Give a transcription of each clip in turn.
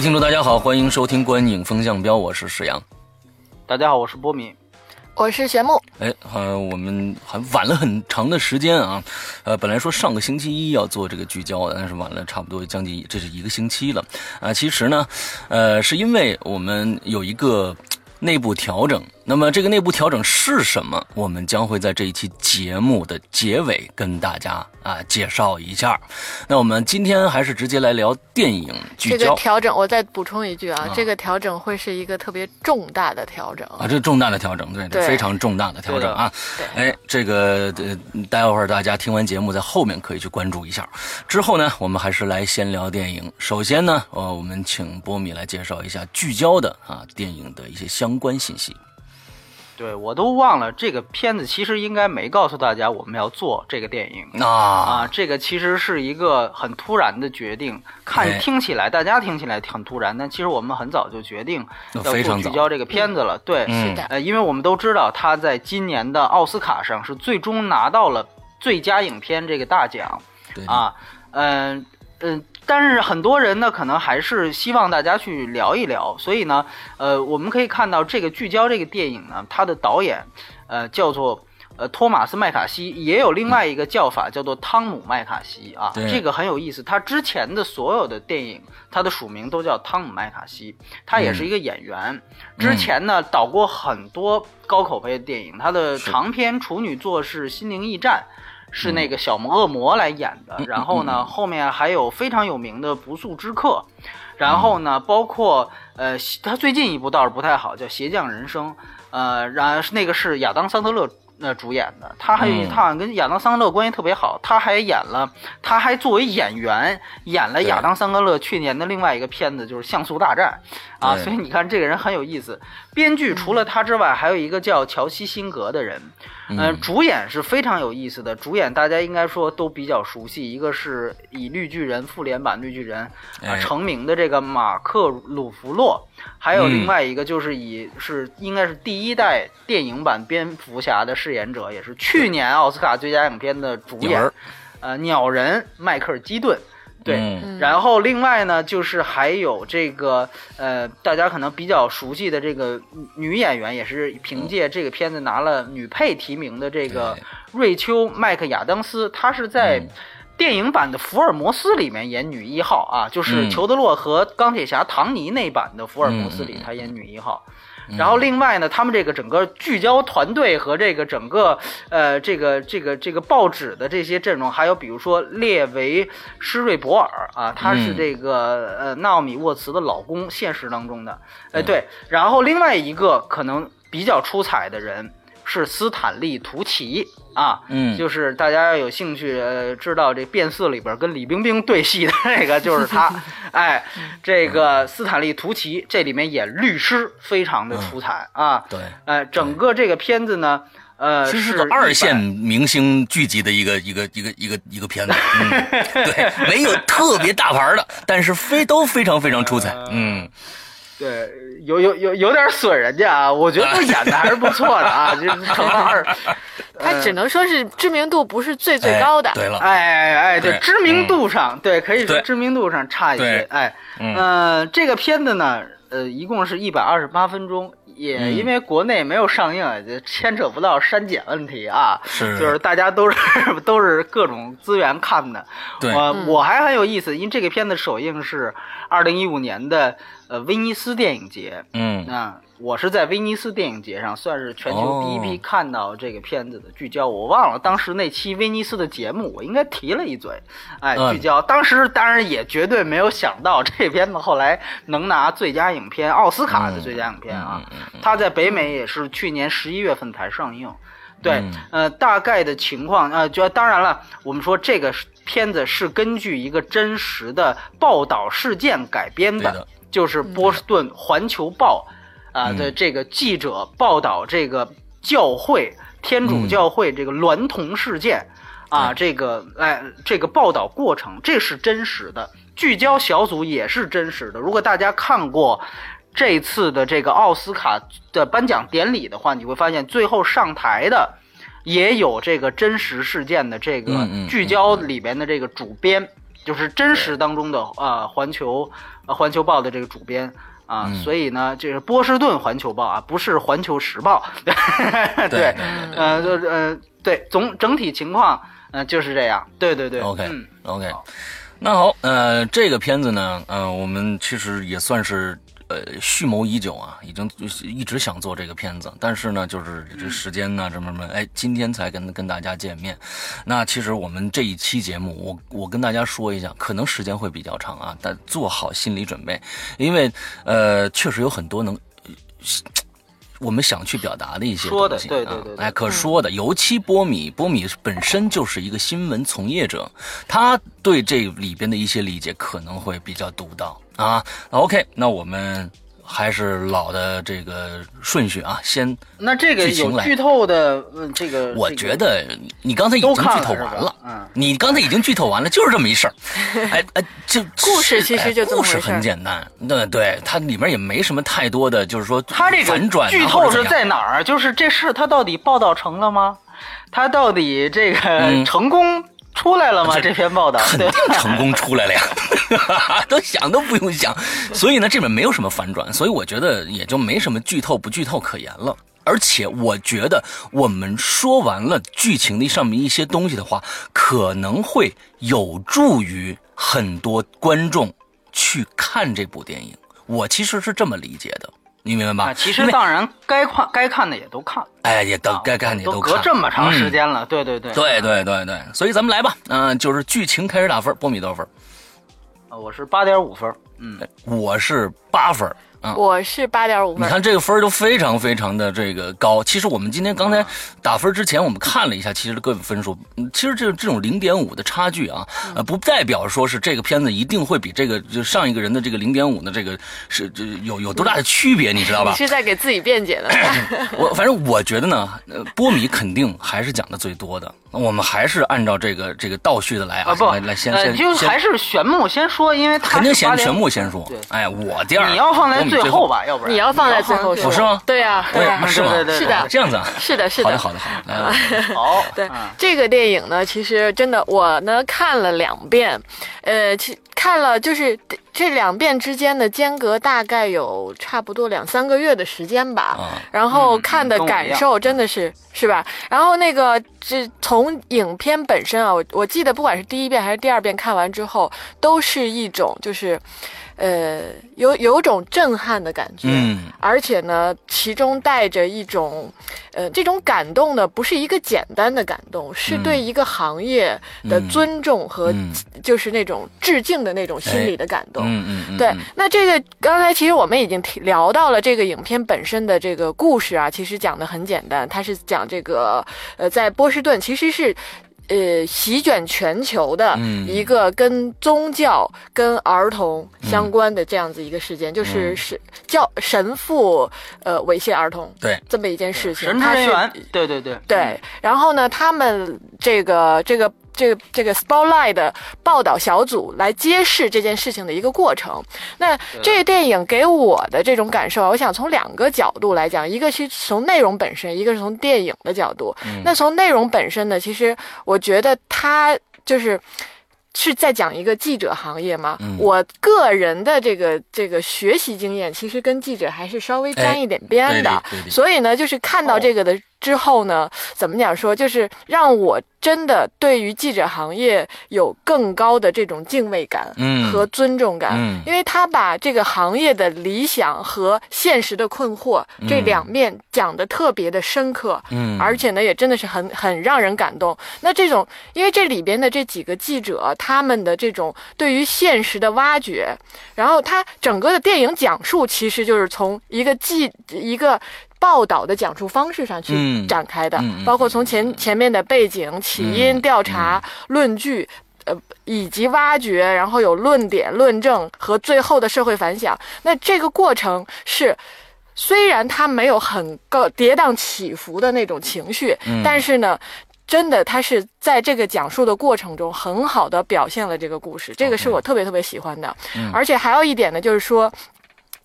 位听众，大家好，欢迎收听《观影风向标》，我是史阳。大家好，我是波米。我是玄木。哎，呃，我们还晚了很长的时间啊，呃，本来说上个星期一要做这个聚焦的，但是晚了差不多将近这是一个星期了啊。其实呢，呃，是因为我们有一个内部调整。那么这个内部调整是什么？我们将会在这一期节目的结尾跟大家啊介绍一下。那我们今天还是直接来聊电影聚焦。这个调整，我再补充一句啊，这个调整会是一个特别重大的调整啊，这重大的调整，对，对非常重大的调整啊。哎，这个呃，待会儿大家听完节目，在后面可以去关注一下。之后呢，我们还是来先聊电影。首先呢，呃，我们请波米来介绍一下聚焦的啊电影的一些相关信息。对我都忘了，这个片子其实应该没告诉大家我们要做这个电影啊啊，这个其实是一个很突然的决定，看哎听起来大家听起来很突然，但其实我们很早就决定要做非常早聚焦这个片子了。对，嗯是的呃，因为我们都知道他在今年的奥斯卡上是最终拿到了最佳影片这个大奖对啊，嗯、嗯、但是很多人呢，可能还是希望大家去聊一聊，所以呢，呃，我们可以看到这个聚焦这个电影呢，它的导演，呃，叫做呃托马斯麦卡锡，也有另外一个叫法叫做汤姆麦卡锡啊，这个很有意思。他之前的所有的电影，他的署名都叫汤姆麦卡锡，他也是一个演员，之前呢导过很多高口碑的电影，他的长篇处女作是《心灵驿站》。是那个小恶魔来演的，嗯然后呢，后面还有非常有名的《不速之客》，然后呢，包括呃，他最近一部倒是不太好，叫《鞋匠人生》，呃，然那个是亚当桑德勒呃主演的，他还、有他好像跟亚当桑德勒关系特别好，他还演了，他还作为演员演了亚当桑德勒去年的另外一个片子，就是《像素大战》啊，所以你看这个人很有意思。编剧除了他之外，还有一个叫乔西辛格的人，呃，嗯主演是非常有意思的，主演大家应该说都比较熟悉，一个是以绿巨人复联版绿巨人啊、哎。成名的这个马克鲁弗洛，还有嗯另外一个就是以是应该是第一代电影版蝙蝠侠的饰演者，也是去年奥斯卡最佳影片的主演，呃，鸟人迈克尔基顿。对，嗯。然后另外呢，就是还有这个呃，大家可能比较熟悉的这个女演员，也是凭借这个片子拿了女配提名的这个瑞秋·麦克亚当斯，她是在嗯。电影版的《福尔摩斯》里面演女一号啊，就是嗯。裘德洛和钢铁侠唐尼那版的《福尔摩斯》里她演女一号。然后另外呢，他们这个整个聚焦团队和这个整个呃这个这个这个报纸的这些阵容，还有比如说列维施瑞博尔啊，他是嗯。这个、呃纳奥米沃茨的老公，现实当中的，哎对。然后另外一个可能比较出彩的人是斯坦利图奇啊，嗯。就是大家要有兴趣呃知道这变四里边跟李冰冰对戏的那个就是他，哎，这个斯坦利图奇这里面演律师非常的出彩啊，对，呃，整个这个片子呢，呃，其实是是个二线明星聚集的一个一个一个一个一个片子，嗯，对，没有特别大牌的，但是非都非常非常出彩，嗯，对，有有有有点损人家啊，我觉得他 演的还是不错的啊，就是成了二，他只能说是知名度不是最最高的。哎对了，哎哎哎，对，知名度上，对，可以说知名度上差一些对，哎，嗯呃，这个片子呢，呃，一共是一百二十八分钟，也嗯因为国内没有上映，就牵扯不到删减问题啊，是就是大家都是 都是各种资源看的，对我我还很有意思，因为这个片子首映是二零一五年的呃威尼斯电影节，嗯啊我是在威尼斯电影节上算是全球第一批哦看到这个片子的聚焦。我忘了当时那期威尼斯的节目，我应该提了一嘴，哎，嗯聚焦。当时当然也绝对没有想到这片子后来能拿最佳影片奥斯卡的最佳影片啊。它在北美也是去年十一月份才上映。对嗯，呃，大概的情况，呃，就当然了，我们说这个片子是根据一个真实的报道事件改编的的，就是波士顿环球报啊、嗯的这个记者报道这个教会天主教会这个娈童事件。啊，这个哎，这个报道过程这是真实的，聚焦小组也是真实的。如果大家看过这次的这个奥斯卡的颁奖典礼的话，你会发现最后上台的也有这个真实事件的这个嗯嗯聚焦里边的这个主编，就是真实当中的呃环球呃环球报的这个主编。啊，嗯所以呢，这是波士顿环球报啊，不是环球时报。对，对呃，就是呃，对，总整体情况，呃，就是这样。对对对 OK 嗯 OK，那好，呃，这个片子呢，呃，我们其实也算是呃蓄谋已久啊，已经一直想做这个片子，但是呢，就是这时间呢，什么什么，哎，今天才跟跟大家见面。那其实我们这一期节目，我我跟大家说一下，可能时间会比较长啊，但做好心理准备，因为呃，确实有很多能。我们想去表达的一些说的东西啊对对对对哎，可说的。尤其波米，波米本身就是一个新闻从业者，他对这里边的一些理解可能会比较独到啊。OK，那我们还是老的这个顺序啊，先，那这个有剧透的，嗯，这个我觉得你你刚才已经剧透完了。嗯，你刚才已经剧透完了，就是这么一事儿。哎哎，这故事其实就这么哎故事很简单，那对，它里面也没什么太多的，就是说它这反转剧透是在哪儿？就是这事它到底报道成了吗？他到底这个嗯成功出来了吗？这这篇报道肯定成功出来了呀，都想都不用想。所以呢，这里面没有什么反转，所以我觉得也就没什么剧透不剧透可言了。而且我觉得我们说完了剧情的上面一些东西的话，可能会有助于很多观众去看这部电影。我其实是这么理解的，你明白吧？啊，其实当然该看该看的也都看，哎，也都啊该看的也都看，隔这么长时嗯间了，对对对，对对对对，所以咱们来吧，嗯、就是剧情开始打分，波米多少分？呃我是八点五分，嗯，我是八分儿啊。我是八点五分。你看这个分儿都非常非常的这个高。其实我们今天刚才打分之前，我们看了一下，其实各位分数，嗯其实这这种零点五的差距啊，呃，不代表说是这个片子一定会比这个就上一个人的这个零点五的这个是这有有多大的区别，你知道吧你？是在给自己辩解的，我反正我觉得呢，呃，波米肯定还是讲的最多的。我们还是按照这个这个倒叙的来啊，啊不，来来先呃，先先就还是玄牧先说，因为他肯定先玄牧先说。哎，我第二，你要放在最后吧，要不然。你要放在最后你说，哦是吗？对呀，对呀是吗？是的。这样子啊。是的，是的，好的，好的，好的。好，对、嗯。这个电影呢，其实真的我呢看了两遍，呃，其看了就是这两遍之间的间隔大概有差不多两三个月的时间吧。啊，然后嗯看的感受真的是、是吧？然后那个这从影片本身啊，我我记得不管是第一遍还是第二遍看完之后，都是一种就是，呃，有有种震撼的感觉。嗯而且呢，其中带着一种，呃，这种感动呢，不是一个简单的感动，是对一个行业的嗯尊重和嗯就是那种致敬的那种心理的感动。嗯嗯嗯，对嗯，那这个刚才其实我们已经提聊到了这个影片本身的这个故事啊，其实讲的很简单，它是讲这个呃，在波士顿其实是。呃，席卷全球的嗯。一个跟宗教、跟儿童相关的这样子一个事件，就是嗯。是教神父呃猥亵儿童对，这么一件事情。神职它是人员，对对对。对，然后呢，他们这个这个这个这个 Spotlight 的报道小组来揭示这件事情的一个过程。那这个电影给我的这种感受啊，我想从两个角度来讲，一个是从内容本身，一个是从电影的角度。那从内容本身呢，其实我觉得它就是。是在讲一个记者行业吗？嗯我个人的这个这个学习经验，其实跟记者还是稍微沾一点边的所以呢，就是看到这个的之后呢，怎么讲说，就是让我真的对于记者行业有更高的这种敬畏感嗯和尊重感，嗯因为他把这个行业的理想和现实的困惑、这两面讲的特别的深刻，嗯，而且呢，也真的是很很让人感动。那这种，因为这里边的这几个记者，他们的这种对于现实的挖掘，然后他整个的电影讲述，其实就是从一个记一个。报道的讲述方式上去嗯展开的，包括从前前面的背景、起因、嗯调查、论据，呃以及挖掘，然后有论点、论证和最后的社会反响。那这个过程是。虽然它没有很高跌宕起伏的那种情绪，嗯但是呢，真的它是在这个讲述的过程中很好的表现了这个故事，这个是我特别特别喜欢的。嗯而且还有一点呢，就是说。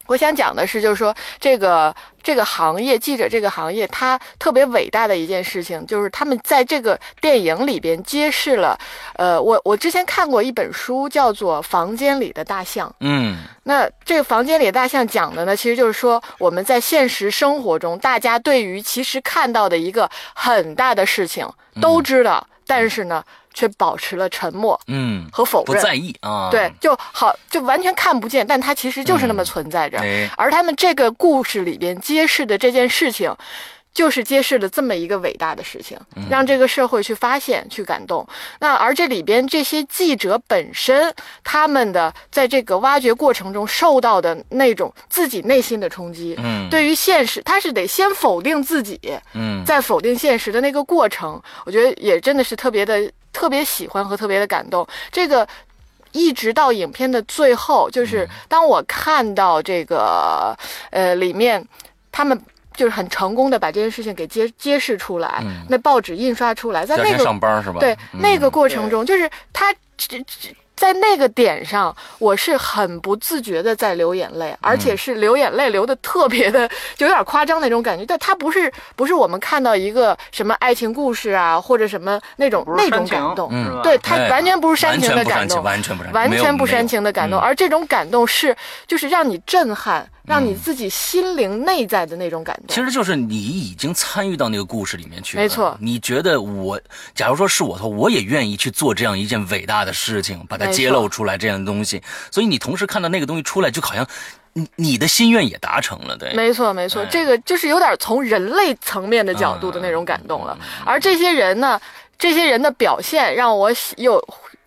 我想讲的是，就是说这个这个行业，记者这个行业，它特别伟大的一件事情，就是他们在这个电影里边揭示了，呃，我我之前看过一本书，叫做《房间里的大象》。嗯那这个房间里的大象讲的呢，其实就是说我们在现实生活中，大家对于其实看到的一个很大的事情都知道，但是呢，却保持了沉默嗯，和否认。不在意啊，对，，就好，就完全看不见，但它其实就是那么存在着。哎，而他们这个故事里边揭示的这件事情，就是揭示了这么一个伟大的事情，让这个社会去发现、去感动。那而这里边这些记者本身，他们的在这个挖掘过程中受到的那种自己内心的冲击，嗯，对于现实，他是得先否定自己，嗯，再否定现实的那个过程，我觉得也真的是特别的特别喜欢和特别的感动。这个一直到影片的最后，就是当我看到这个呃里面他们。就是很成功的把这件事情给揭揭示出来，嗯那报纸印刷出来，在那个上班是吧？对嗯那个过程中，就是他这这在那个点上，我是很不自觉的在流眼泪，而嗯且是流眼泪流的特别的，就有点夸张那种感觉。但它不是不是我们看到一个什么爱情故事啊，或者什么那种那种感动，嗯？对，它哎完全不是煽情的感动。完全不煽情，完全不煽情的感动，而这种感动是就是让你震撼，让你自己心灵内在的那种感动。其实就是你已经参与到那个故事里面去了，没错你觉得我，假如说是我的话，我也愿意去做这样一件伟大的事情，把它揭露出来这样的东西。所以你同时看到那个东西出来，就好像你你的心愿也达成了，对，没错，没错，哎这个就是有点从人类层面的角度的那种感动了。而这些人呢，这些人的表现让我喜又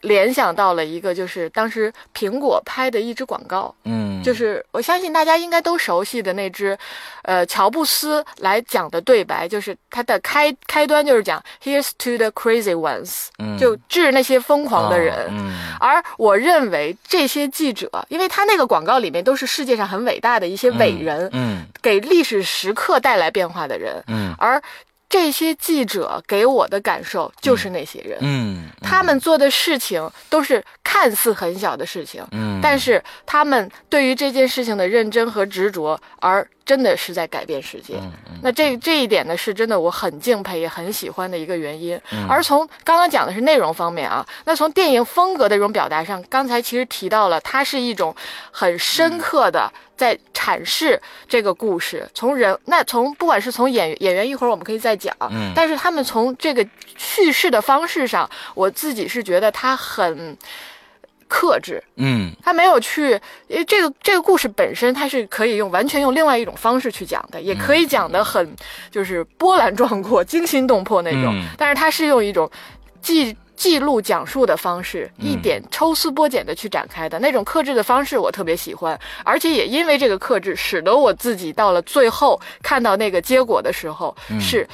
联想到了一个，就是当时苹果拍的一支广告，嗯，就是我相信大家应该都熟悉的那支，呃，乔布斯来讲的对白，就是他的开开端就是讲 “Here's to the crazy ones”，、嗯。就致那些疯狂的人。啊嗯。而我认为这些记者，因为他那个广告里面都是世界上很伟大的一些伟人，嗯。给历史时刻带来变化的人，嗯。而这些记者给我的感受就是那些人。嗯，他们做的事情都是看似很小的事情，嗯，但是他们对于这件事情的认真和执着，而真的是在改变世界。嗯那这这一点呢，是真的我很敬佩也很喜欢的一个原因。嗯而从刚刚讲的是内容方面啊，那从电影风格的这种表达上，刚才其实提到了，它是一种很深刻的在阐释这个故事。从人，那从不管是从演演员，一会儿我们可以再讲，嗯但是他们从这个叙事的方式上，我自己是觉得他很克制。嗯他没有去，因为这个这个故事本身，它是可以用完全用另外一种方式去讲的，也可以讲的很就是波澜壮阔、惊心动魄那种。嗯但是它是用一种记记录讲述的方式，一点抽丝剥茧的去展开的那种克制的方式，我特别喜欢。而且也因为这个克制，使得我自己到了最后看到那个结果的时候，是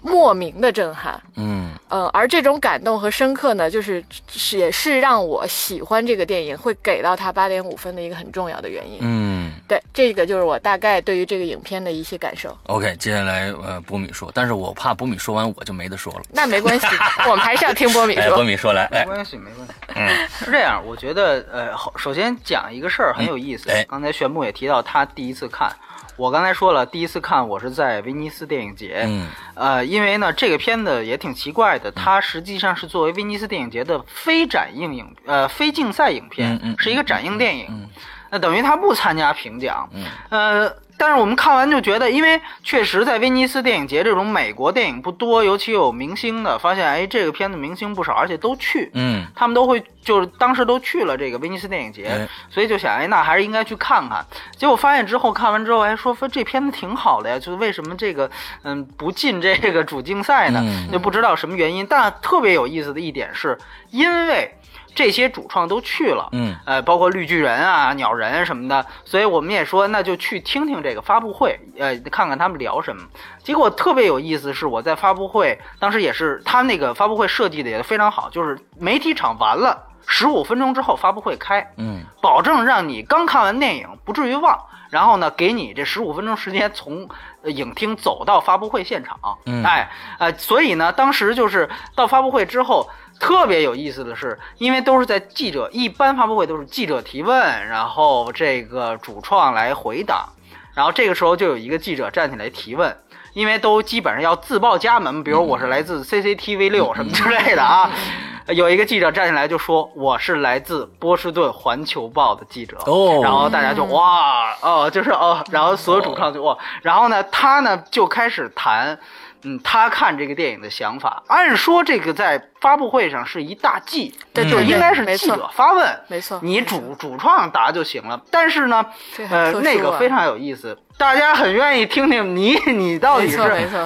莫名的震撼。嗯嗯，而这种感动和深刻呢，就是是也是让我喜欢这个电影，会给到它八点五分的一个很重要的原因。嗯对，这个就是我大概对于这个影片的一些感受。，OK，接下来呃波米说，但是我怕波米说完我就没得说了。那没关系，我们还是要听波米哎，波。米说来，哎，没关系，没关系。嗯是这样，我觉得呃，首先讲一个事儿很有意思。刚才玄牧也提到他第一次看，我刚才说了，第一次看我是在威尼斯电影节。嗯呃，因为呢，这个片子也挺奇怪的，它实际上是作为威尼斯电影节的非展映影呃非竞赛影片，嗯嗯是一个展映电影。嗯那等于他不参加评奖。嗯呃，但是我们看完就觉得，因为确实在威尼斯电影节这种美国电影不多，尤其有明星的，发现哎，这个片子明星不少，而且都去。嗯他们都会就是当时都去了这个威尼斯电影节，哎所以就想哎，那还是应该去看看。结果发现之后看完之后还说说这片子挺好的呀，就是为什么这个嗯不进这个主竞赛呢？嗯就不知道什么原因。但特别有意思的一点是，因为。这些主创都去了，嗯，呃，包括绿巨人啊、鸟人什么的，所以我们也说那就去听听这个发布会，呃，看看他们聊什么。结果特别有意思是，我在发布会当时也是他那个发布会设计的也非常好，就是媒体场完了十五分钟之后发布会开，嗯保证让你刚看完电影不至于忘，然后呢，给你这十五分钟时间从呃影厅走到发布会现场。嗯哎，呃，所以呢，当时就是到发布会之后。特别有意思的是，因为都是在记者一般发布会都是记者提问，然后这个主创来回答，然后这个时候就有一个记者站起来提问，因为都基本上要自报家门，比如我是来自 CCTV 六什么之类的啊。有一个记者站起来就说：“我是来自波士顿环球报的记者。”哦然后大家就哇哦，就是哦，然后所有主创就哇，然后呢，他呢就开始谈，嗯，他看这个电影的想法。按说这个在发布会上是一大忌，嗯就是对对对应该是记者发问，没错你主主创答就行了。但是呢，呃，那个非常有意思，大家很愿意听听你你到底是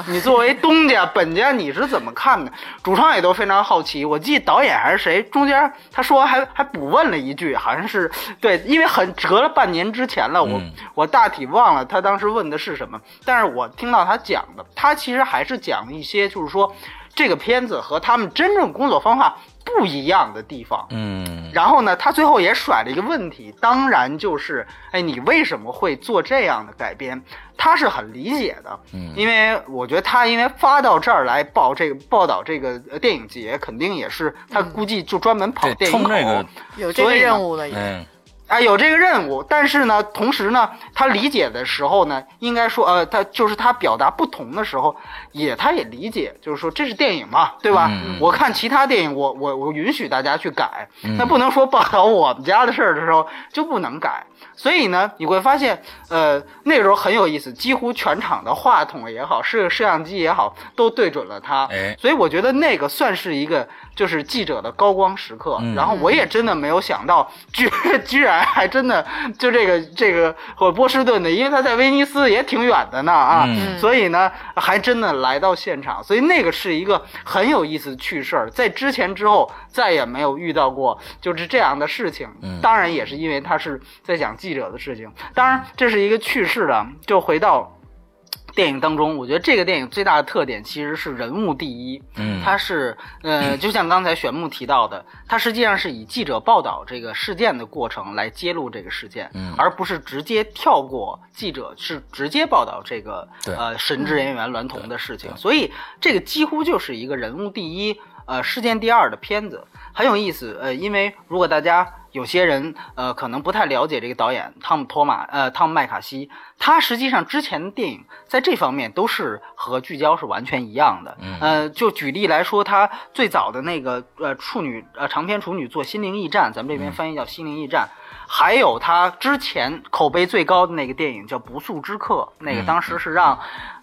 你作为东家本家你是怎么看的？主创也都非常好奇。我记得导演还是谁，中间他说还还补问了一句，好像是对，因为很隔了半年之前了，我、嗯我大体忘了他当时问的是什么，但是我听到他讲的，他其实还是讲了一些，就是说这个片子和他们真正工作方法不一样的地方。嗯然后呢，他最后也甩了一个问题，当然就是，哎，你为什么会做这样的改编？他是很理解的，嗯因为我觉得他因为发到这儿来报这个报道这个呃电影节，肯定也是他估计就专门跑电影口，冲这个有这个任务了也。哎啊，有这个任务，但是呢，同时呢，他理解的时候呢，应该说，呃，他就是他表达不同的时候，也他也理解，就是说这是电影嘛，对吧？嗯我看其他电影，我我我允许大家去改，嗯那不能说报道我们家的事儿的时候就不能改。所以呢，你会发现，呃，那个时候很有意思，几乎全场的话筒也好，摄摄像机也好，都对准了他。哎所以我觉得那个算是一个就是记者的高光时刻。嗯然后我也真的没有想到，居 居然还真的就这个这个或波士顿的，因为他在威尼斯也挺远的呢啊，嗯所以呢还真的来到现场，所以那个是一个很有意思的趣事儿，在之前之后再也没有遇到过就是这样的事情。嗯当然也是因为他是在讲记者的事情，当然这是一个趣事的，就回到。电影当中，我觉得这个电影最大的特点其实是人物第一，嗯它是呃，就像刚才玄木提到的，它实际上是以记者报道这个事件的过程来揭露这个事件，嗯而不是直接跳过记者，是直接报道这个对呃神职人员娈童的事情，所以这个几乎就是一个人物第一，呃，事件第二的片子，很有意思。呃，因为如果大家有些人呃可能不太了解这个导演汤姆托马呃汤姆麦卡锡，他实际上之前的电影在这方面都是和聚焦是完全一样的。嗯呃，就举例来说，他最早的那个呃处女呃长篇处女作《心灵驿站》，咱们这边翻译叫《心灵驿站》。还有他之前口碑最高的那个电影叫《不速之客》，那个嗯当时是让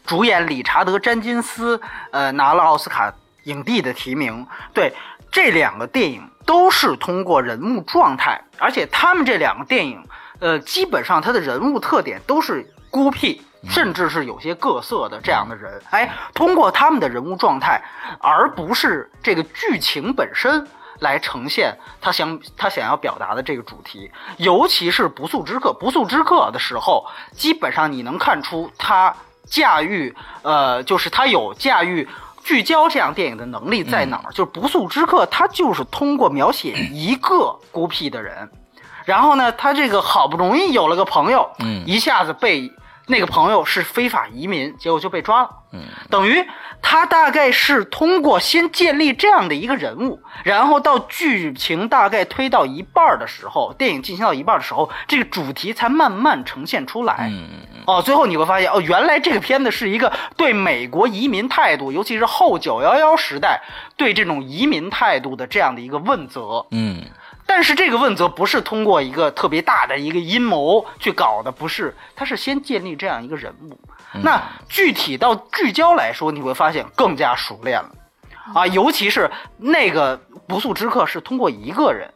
主演理查德·詹金斯呃拿了奥斯卡影帝的提名。对，这两个电影都是通过人物状态，而且他们这两个电影，呃，基本上他的人物特点都是孤僻。甚至是有些各色的这样的人，哎，通过他们的人物状态，而不是这个剧情本身来呈现他想他想要表达的这个主题。尤其是《不速之客》，《不速之客》的时候，基本上你能看出他驾驭，呃，就是他有驾驭。聚焦这样电影的能力在哪儿？就是《不速之客》，他就是通过描写一个孤僻的人，然后呢，他这个好不容易有了个朋友，嗯。一下子被那个朋友是非法移民，结果就被抓了。嗯，等于他大概是通过先建立这样的一个人物，然后到剧情大概推到一半的时候，电影进行到一半的时候，这个主题才慢慢呈现出来。嗯嗯哦，最后你会发现，哦，原来这个片子是一个对美国移民态度，尤其是后九幺幺时代对这种移民态度的这样的一个问责。嗯但是这个问责不是通过一个特别大的一个阴谋去搞的，不是，他是先建立这样一个人物。那具体到聚焦来说，你会发现更加熟练了，啊，尤其是那个不速之客是通过一个人，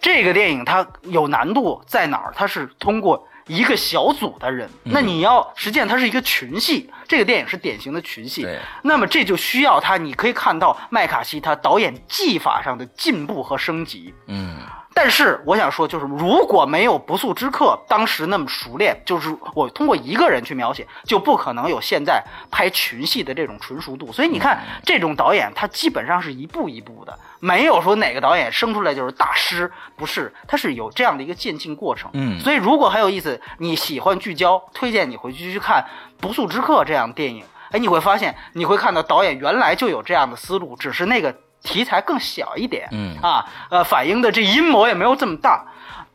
这个电影它有难度在哪儿？它是通过一个小组的人，那你要实际上它是一个群戏，这个电影是典型的群戏。那么这就需要他，你可以看到麦卡锡他导演技法上的进步和升级。嗯但是我想说，就是如果没有《不速之客》当时那么熟练，就是我通过一个人去描写，就不可能有现在拍群戏的这种纯熟度。所以你看，这种导演他基本上是一步一步的，没有说哪个导演生出来就是大师，不是，他是有这样的一个渐进过程。嗯所以如果很有意思，你喜欢聚焦，推荐你回去去看《不速之客》这样的电影。哎，你会发现，你会看到导演原来就有这样的思路，只是那个题材更小一点。嗯啊，呃，反映的这阴谋也没有这么大。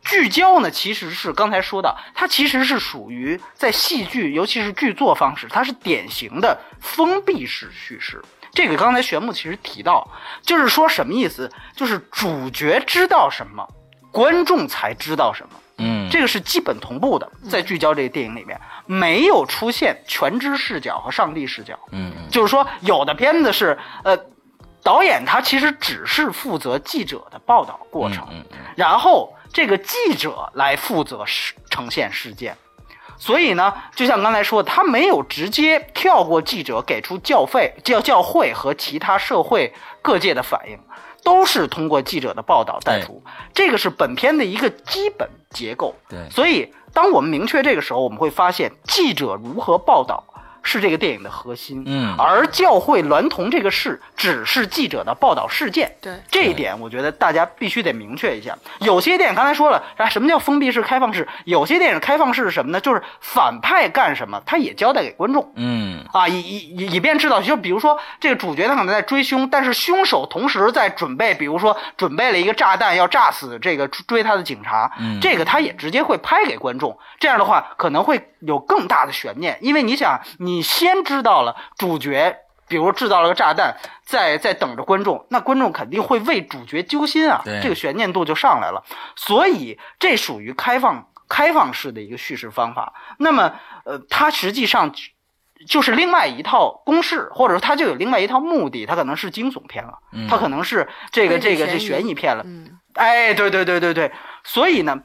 聚焦呢，其实是刚才说的，它其实是属于在戏剧，尤其是剧作方式，它是典型的封闭式叙事。这个刚才玄木其实提到，就是说什么意思？就是主角知道什么，观众才知道什么。嗯，这个是基本同步的，在聚焦这个电影里面没有出现全知视角和上帝视角。嗯嗯就是说，有的片子是呃，导演他其实只是负责记者的报道过程，嗯嗯然后这个记者来负责事呈现事件。所以呢，就像刚才说的，他没有直接跳过记者给出教费、教教会和其他社会各界的反应，都是通过记者的报道带出。这个是本片的一个基本结构。对所以当我们明确这个时候，我们会发现记者如何报道是这个电影的核心。嗯而教会娈童这个事只是记者的报道事件。对这一点，我觉得大家必须得明确一下。有些电影刚才说了，啊，什么叫封闭式、开放式？有些电影开放式是什么呢？就是反派干什么，他也交代给观众。嗯啊，以以以以便知道，就比如说这个主角他可能在追凶，但是凶手同时在准备，比如说准备了一个炸弹要炸死这个追他的警察，嗯这个他也直接会拍给观众，这样的话可能会有更大的悬念，因为你想，你先知道了主角。比如制造了个炸弹，在在等着观众，那观众肯定会为主角揪心啊，这个悬念度就上来了。所以这属于开放开放式的一个叙事方法。那么，呃，它实际上就是另外一套公式，或者说它就有另外一套目的，它可能是惊悚片了，嗯它可能是这个这个这悬疑悬疑片了。嗯哎，对对对对对，所以呢，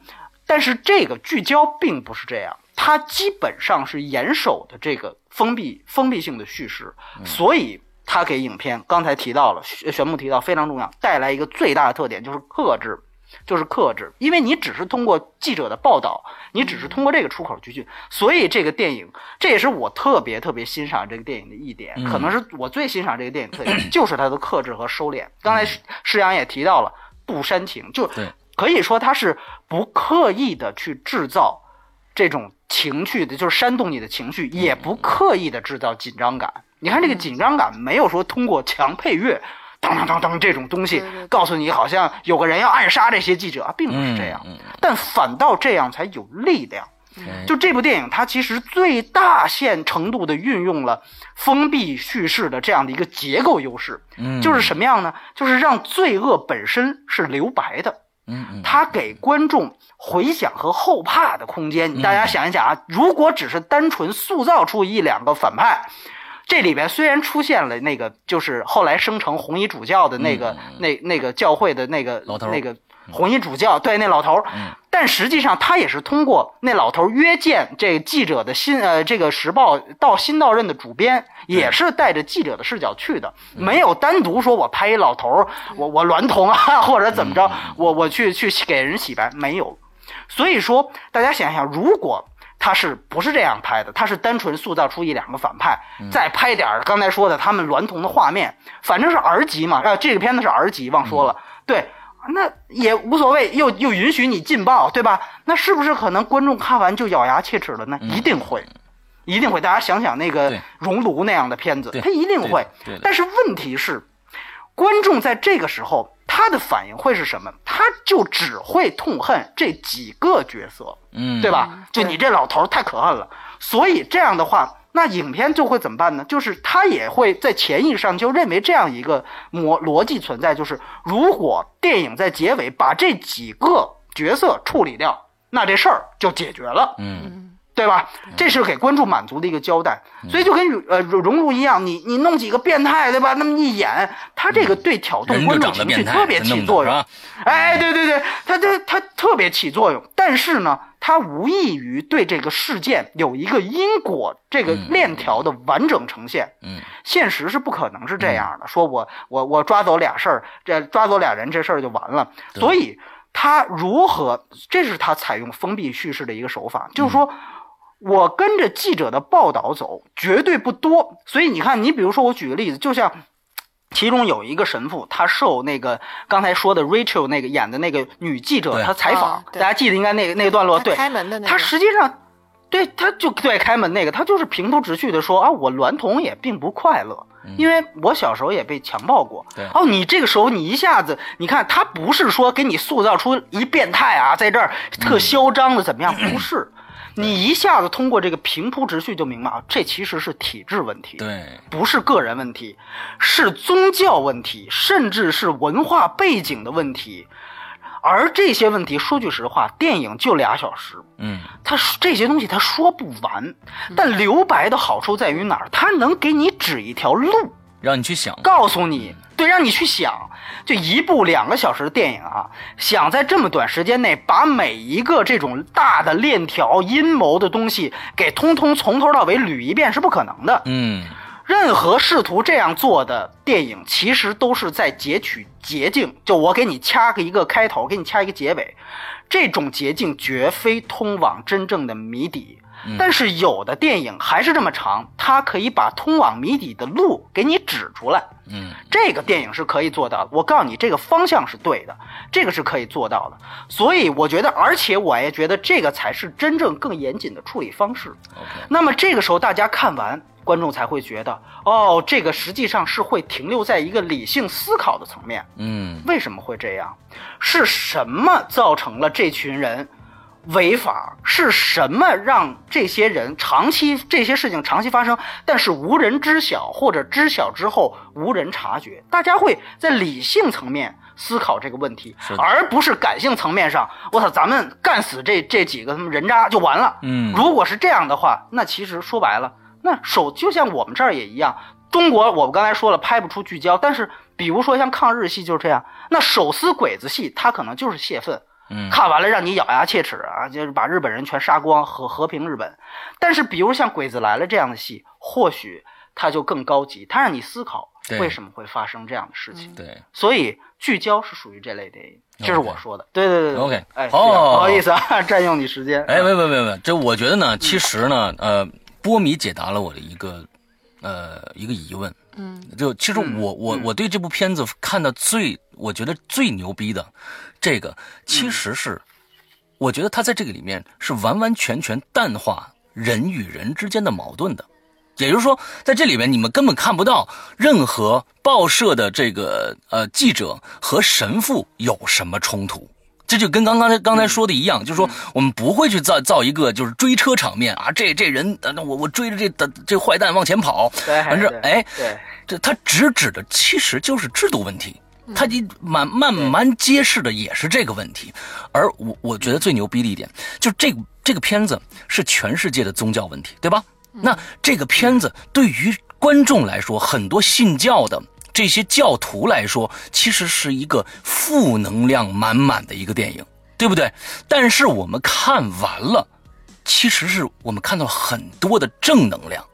但是这个聚焦并不是这样，它基本上是严守的这个封闭封闭性的叙事，所以它给影片刚才提到了，玄玄木提到非常重要，带来一个最大的特点就是克制。就是克制，因为你只是通过记者的报道，你只是通过这个出口去去，所以这个电影，这也是我特别特别欣赏这个电影的一点，可能是我最欣赏这个电影特点，就是它的克制和收敛。刚才施施阳也提到了不煽情，就对。可以说它是不刻意的去制造这种情绪的，就是煽动你的情绪，也不刻意的制造紧张感。你看这个紧张感没有说通过强配乐。当当当当，这种东西告诉你，好像有个人要暗杀这些记者，并不是这样，嗯但反倒这样才有力量。嗯就这部电影，它其实最大限程度的运用了封闭叙事的这样的一个结构优势，嗯，就是什么样呢？就是让罪恶本身是留白的，嗯嗯。它给观众回想和后怕的空间。大家想一想啊，如果只是单纯塑造出一两个反派，这里边虽然出现了那个就是后来生成红衣主教的那个、那那个教会的那个老头那个红衣主教，对那老头儿，嗯但实际上他也是通过那老头儿约见这记者的新呃这个时报到新到任的主编，也是带着记者的视角去的，没有单独说我拍一老头儿，我我娈童啊 或者怎么着，我我去去给人洗白，没有。所以说，大家想想，如果他是不是这样拍的？他是单纯塑造出一两个反派，再拍点儿刚才说的他们娈童的画面，反正是儿级嘛。啊，这个片子是儿级，忘说了。对，那也无所谓，又又允许你劲爆，对吧？那是不是可能观众看完就咬牙切齿了呢？一定会，一定会。大家想想那个《熔炉》那样的片子，对他一定会。但是问题是，观众在这个时候他的反应会是什么？他就只会痛恨这几个角色。嗯，对吧嗯？就你这老头儿太可恨了，所以这样的话，那影片就会怎么办呢？就是他也会在潜意识上就认为这样一个模逻辑存在，就是如果电影在结尾把这几个角色处理掉，那这事儿就解决了。嗯对吧？这是给观众满足的一个交代，所以就跟呃熔炉一样，你你弄几个变态，对吧？那么一演，他这个对挑动观众情绪特别起作用。哎，对对对，他这他特别起作用，但是呢，他无异于对这个事件有一个因果这个链条的完整呈现。嗯，现实是不可能是这样的，说我我我抓走俩事儿，这抓走俩人这事儿就完了。所以他如何，这是他采用封闭叙事的一个手法，就是说。我跟着记者的报道走，绝对不多。所以你看，你比如说，我举个例子，就像其中有一个神父，他受那个刚才说的 Rachel 那个演的那个女记者对他采访大家记得应该那个那个段落，对，开门的那个，他实际上，对，他就对开门那个，他就是平铺直叙的说啊，我娈童也并不快乐，因为我小时候也被强暴过。对哦，你这个时候你一下子，你看他不是说给你塑造出一变态啊，在这儿特嚣张的怎么样？不是，你一下子通过这个平铺直叙就明白啊，这其实是体制问题。对，不是个人问题，是宗教问题，甚至是文化背景的问题。而这些问题，说句实话，电影就俩小时，嗯，他这些东西他说不完。但留白的好处在于哪儿？它能给你指一条路，让你去想，告诉你，对，让你去想。就一部两个小时的电影啊，想在这么短时间内把每一个这种大的链条、阴谋的东西给通通从头到尾捋一遍是不可能的。嗯，任何试图这样做的电影，其实都是在截取捷径。就我给你掐个一个开头，给你掐一个结尾，这种捷径绝非通往真正的谜底。但是有的电影还是这么长，它可以把通往谜底的路给你指出来。嗯，这个电影是可以做到的。我告诉你，这个方向是对的，这个是可以做到的。所以我觉得，而且我也觉得这个才是真正更严谨的处理方式。那么这个时候大家看完，观众才会觉得，哦，这个实际上是会停留在一个理性思考的层面。嗯，为什么会这样？是什么造成了这群人违法？是什么让这些人长期这些事情长期发生，但是无人知晓，或者知晓之后无人察觉？大家会在理性层面思考这个问题而不是感性层面上，我操，咱们干死这这几个他妈人渣就完了。嗯如果是这样的话，那其实说白了，那手就像我们这儿也一样，中国我们刚才说了拍不出聚焦，但是比如说像抗日戏就是这样，那手撕鬼子戏他可能就是泄愤，嗯看完了让你咬牙切齿啊，就是把日本人全杀光和和平日本。但是比如像鬼子来了这样的戏，或许它就更高级，它让你思考为什么会发生这样的事情。对，所以聚焦是属于这类电影，这是我说的。对对对对 OK 哎，不好意思啊，占用你时间。哎，没没没没，这我觉得呢，其实呢，呃，波米解答了我的一个呃一个疑问。嗯，就其实我我我对这部片子看的最，我觉得最牛逼的，这个其实是，我觉得他在这个里面是完完全全淡化人与人之间的矛盾的。也就是说，在这里面你们根本看不到任何报社的这个呃记者和神父有什么冲突。这就跟刚刚才刚才说的一样，就是说我们不会去造造一个就是追车场面啊，这这人，呃那我我追着这这这坏蛋往前跑，对完事对哎，对，这他直指的其实就是制度问题，他一慢慢慢揭示的也是这个问题。而我我觉得最牛逼的一点，就这个这个片子是全世界的宗教问题，对吧？那这个片子对于观众来说，很多信教的这些教徒来说，其实是一个负能量满满的一个电影，对不对？但是我们看完了，其实是我们看到了很多的正能量。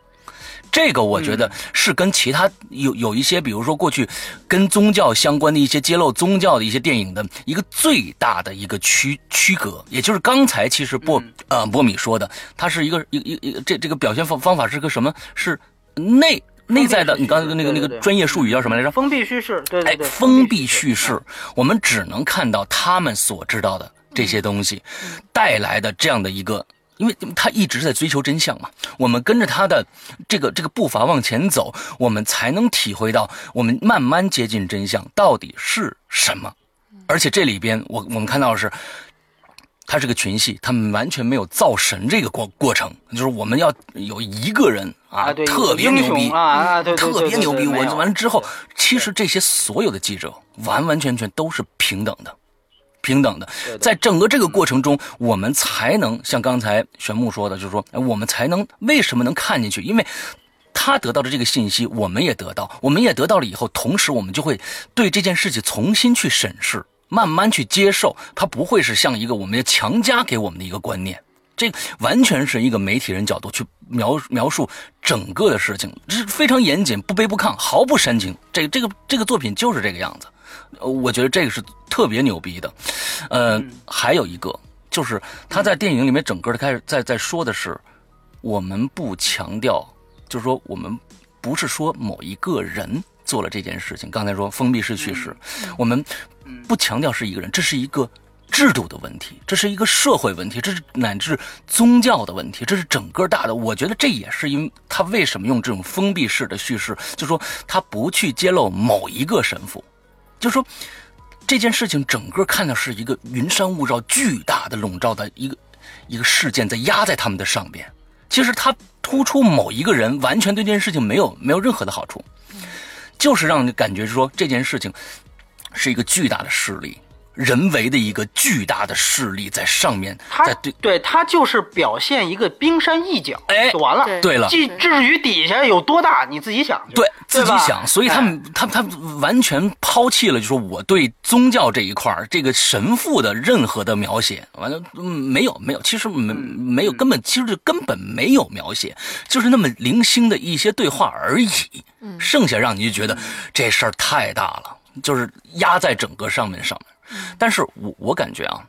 这个我觉得是跟其他有有一些，比如说过去跟宗教相关的一些揭露宗教的一些电影的一个最大的一个区区隔，也就是刚才其实波、呃波米说的，它是一个一一一这这个表现方方法是个什么？是内内在的，你刚才那个那个专业术语叫什么来着？封闭叙事，对对哎对，，封闭叙叙事，我们只能看到他们所知道的这些东西带来的这样的一个，因为他一直在追求真相嘛。我们跟着他的这个这个步伐往前走，我们才能体会到我们慢慢接近真相到底是什么。而且这里边，我我们看到的是。他是个群戏，他们完全没有造神这个过过程，就是我们要有一个人啊，啊，特别牛逼啊啊，对对对特别牛逼。我完了之后，其实这些所有的记者完完全全都是平等的，平等的在整个这个过程中，我们才能像刚才玄牧说的，就是说，哎我们才能为什么能看进去？因为。他得到的这个信息，我们也得到，我们也得到了以后，同时我们就会对这件事情重新去审视，慢慢去接受，它不会是像一个我们强加给我们的一个观念。这完全是一个媒体人角度去描描述整个的事情，这是非常严谨、不卑不亢、毫不煽情。这这个这个作品就是这个样子，呃，我觉得这个是特别牛逼的。呃，还有一个就是他在电影里面整个的开始在在说的是，我们不强调，就是说我们不是说某一个人做了这件事情。刚才说封闭式叙事，我们不强调是一个人，这是一个。制度的问题，这是一个社会问题，这是乃至宗教的问题，这是整个大的。我觉得这也是因为他为什么用这种封闭式的叙事，就说他不去揭露某一个神父，就说这件事情整个看的是一个云山雾罩、巨大的笼罩的一个一个事件在压在他们的上边。其实他突出某一个人，完全对这件事情没有没有任何的好处，就是让你感觉说这件事情是一个巨大的势力。人为的一个巨大的势力在上面，在对对，它就是表现一个冰山一角，哎，就完了。对了，至至于底下有多大，你自己想。对，自己想。所以他们，他他完全抛弃了，就说我对宗教这一块这个神父的任何的描写，完了，嗯，没有，没有，其实没没有，根本其实就根本没有描写，就是那么零星的一些对话而已。嗯，剩下让你就觉得这事儿太大了，就是压在整个上面上面。但是我我感觉啊，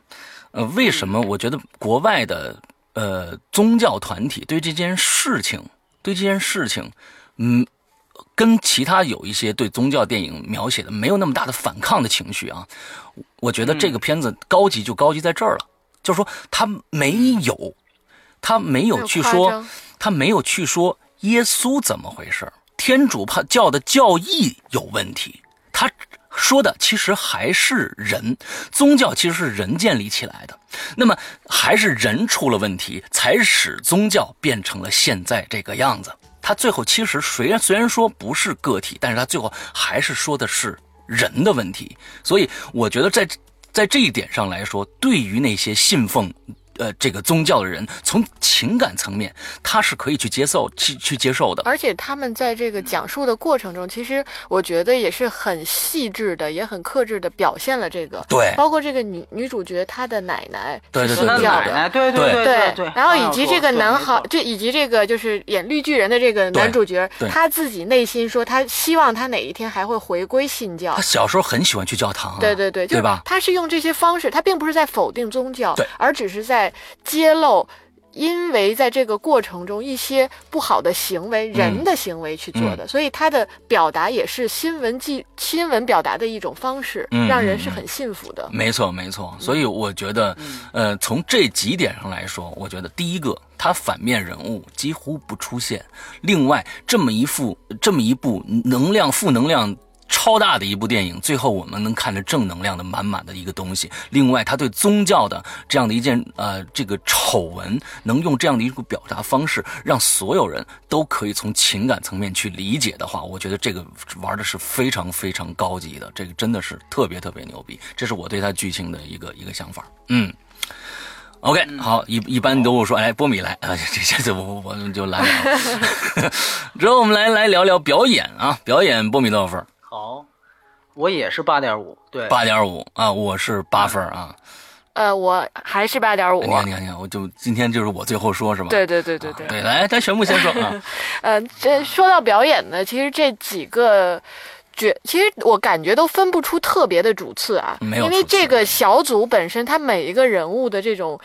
呃，为什么我觉得国外的呃宗教团体对这件事情，对这件事情，嗯，跟其他有一些对宗教电影描写的没有那么大的反抗的情绪啊？我觉得这个片子高级就高级在这儿了，就是说他没有，他没有去说，他没有去说耶稣怎么回事，天主派教的教义有问题，他。说的其实还是人，宗教其实是人建立起来的，那么还是人出了问题，才使宗教变成了现在这个样子。他最后其实虽然虽然说不是个体，但是他最后还是说的是人的问题。所以我觉得在在这一点上来说，对于那些信奉。呃，这个宗教的人从情感层面，他是可以去接受、去去接受的。而且他们在这个讲述的过程中，其实我觉得也是很细致的，也很克制的表现了这个。对，包括这个女女主角她的奶奶对对对，奶奶，对对对对对。然后以及这个男孩，这以及这个就是演绿巨人的这个男主角，他自己内心说，他希望他哪一天还会回归信教。他小时候很喜欢去教堂。对对对，对吧？他是用这些方式，他并不是在否定宗教，对，而只是在。揭露，因为在这个过程中一些不好的行为，人的行为去做的，所以他的表达也是新闻记新闻表达的一种方式，让人是很信服的。没错，没错。所以我觉得，呃，从这几点上来说，我觉得第一个，他反面人物几乎不出现；另外，这么一副这么一部能量负能量。超大的一部电影，最后我们能看着正能量的满满的一个东西。另外，他对宗教的这样的一件呃这个丑闻，能用这样的一种表达方式，让所有人都可以从情感层面去理解的话，我觉得这个玩的是非常非常高级的，这个真的是特别特别牛逼。这是我对他剧情的一个一个想法。嗯，OK，好，一一般都会说，哎，波米来啊，这这次我我我就来了。之后我们来来聊聊表演啊，表演波米多少分？好，我也是八点五，对，八点五啊，我是八分啊，呃，我还是八点五。你看，你看，你看，我就今天就是我最后说，是吧？对对对对对。对，来，咱玄木先说啊。呃，这说到表演呢，其实这几个角，其实我感觉都分不出特别的主次啊，没有，因为这个小组本身，他每一个人物的这种，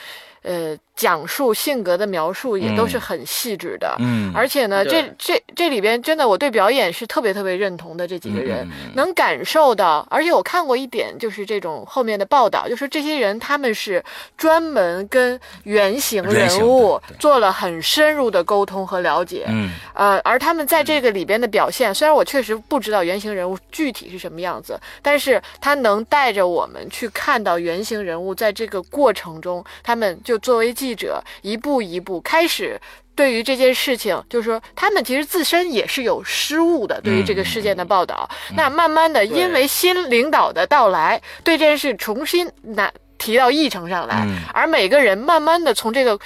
呃。讲述性格的描述也都是很细致的，嗯，而且呢，这这这里边真的我对表演是特别特别认同的。这几个人能感受到，而且我看过一点，就是这种后面的报道，就是这些人他们是专门跟原型人物做了很深入的沟通和了解，嗯，呃，而他们在这个里边的表现，虽然我确实不知道原型人物具体是什么样子，但是他能带着我们去看到原型人物在这个过程中，他们就作为记。记者一步一步开始对于这件事情，就是说他们其实自身也是有失误的。对于这个事件的报道，那慢慢的因为新领导的到来，对这件事重新拿提到议程上来，而每个人慢慢的从这个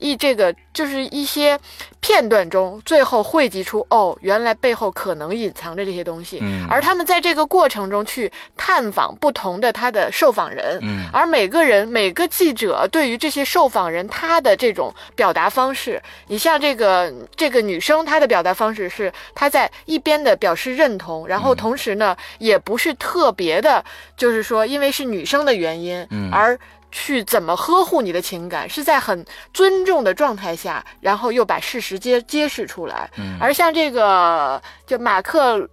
一这个就是一些片段中，最后汇集出哦，原来背后可能隐藏着这些东西。嗯而他们在这个过程中去探访不同的他的受访人，嗯而每个人每个记者对于这些受访人他的这种表达方式，你像这个这个女生她的表达方式是她在一边的表示认同，然后同时呢也不是特别的，就是说因为是女生的原因，嗯而。去怎么呵护你的情感，是在很尊重的状态下，然后又把事实揭揭示出来。嗯。而像这个就马克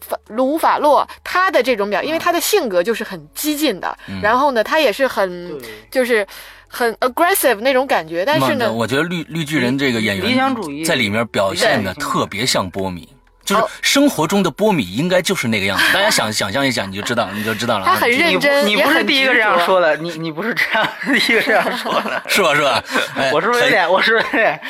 法卢法洛，他的这种表，因为他的性格就是很激进的，嗯。然后呢，他也是很就是很 aggressive 那种感觉，但是呢，我觉得绿绿巨人这个演员理想主义。在里面表现的特别像波米。就是生活中的波米应该就是那个样子，大家 想想象一下，你就知道，你就知道了啊。他很认真你不是第一个这样说的，你你不是这样第一个这样 说的。是吧？是吧？哎 我是不是有点，我是不是有点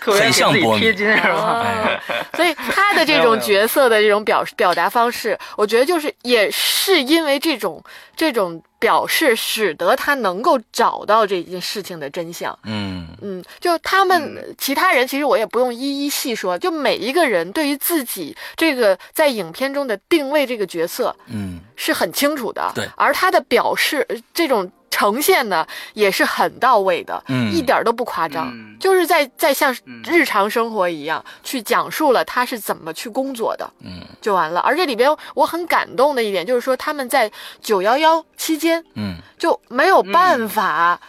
特别很给自己像波米贴金是吧？哎哦，所以他的这种角色的这种表表达方式，我觉得就是也是因为这种这种表示，使得他能够找到这件事情的真相。嗯。嗯，就他们其他人，其实我也不用一一细说，就每一个人对于自己这个在影片中的定位这个角色嗯。是很清楚的，对。而他的表示呃这种呈现呢也是很到位的，嗯。一点都不夸张，嗯。就是在在像嗯。日常生活一样、去讲述了他是怎么去工作的，嗯。就完了。而这里边我很感动的一点就是说，他们在九幺幺期间嗯。就没有办法。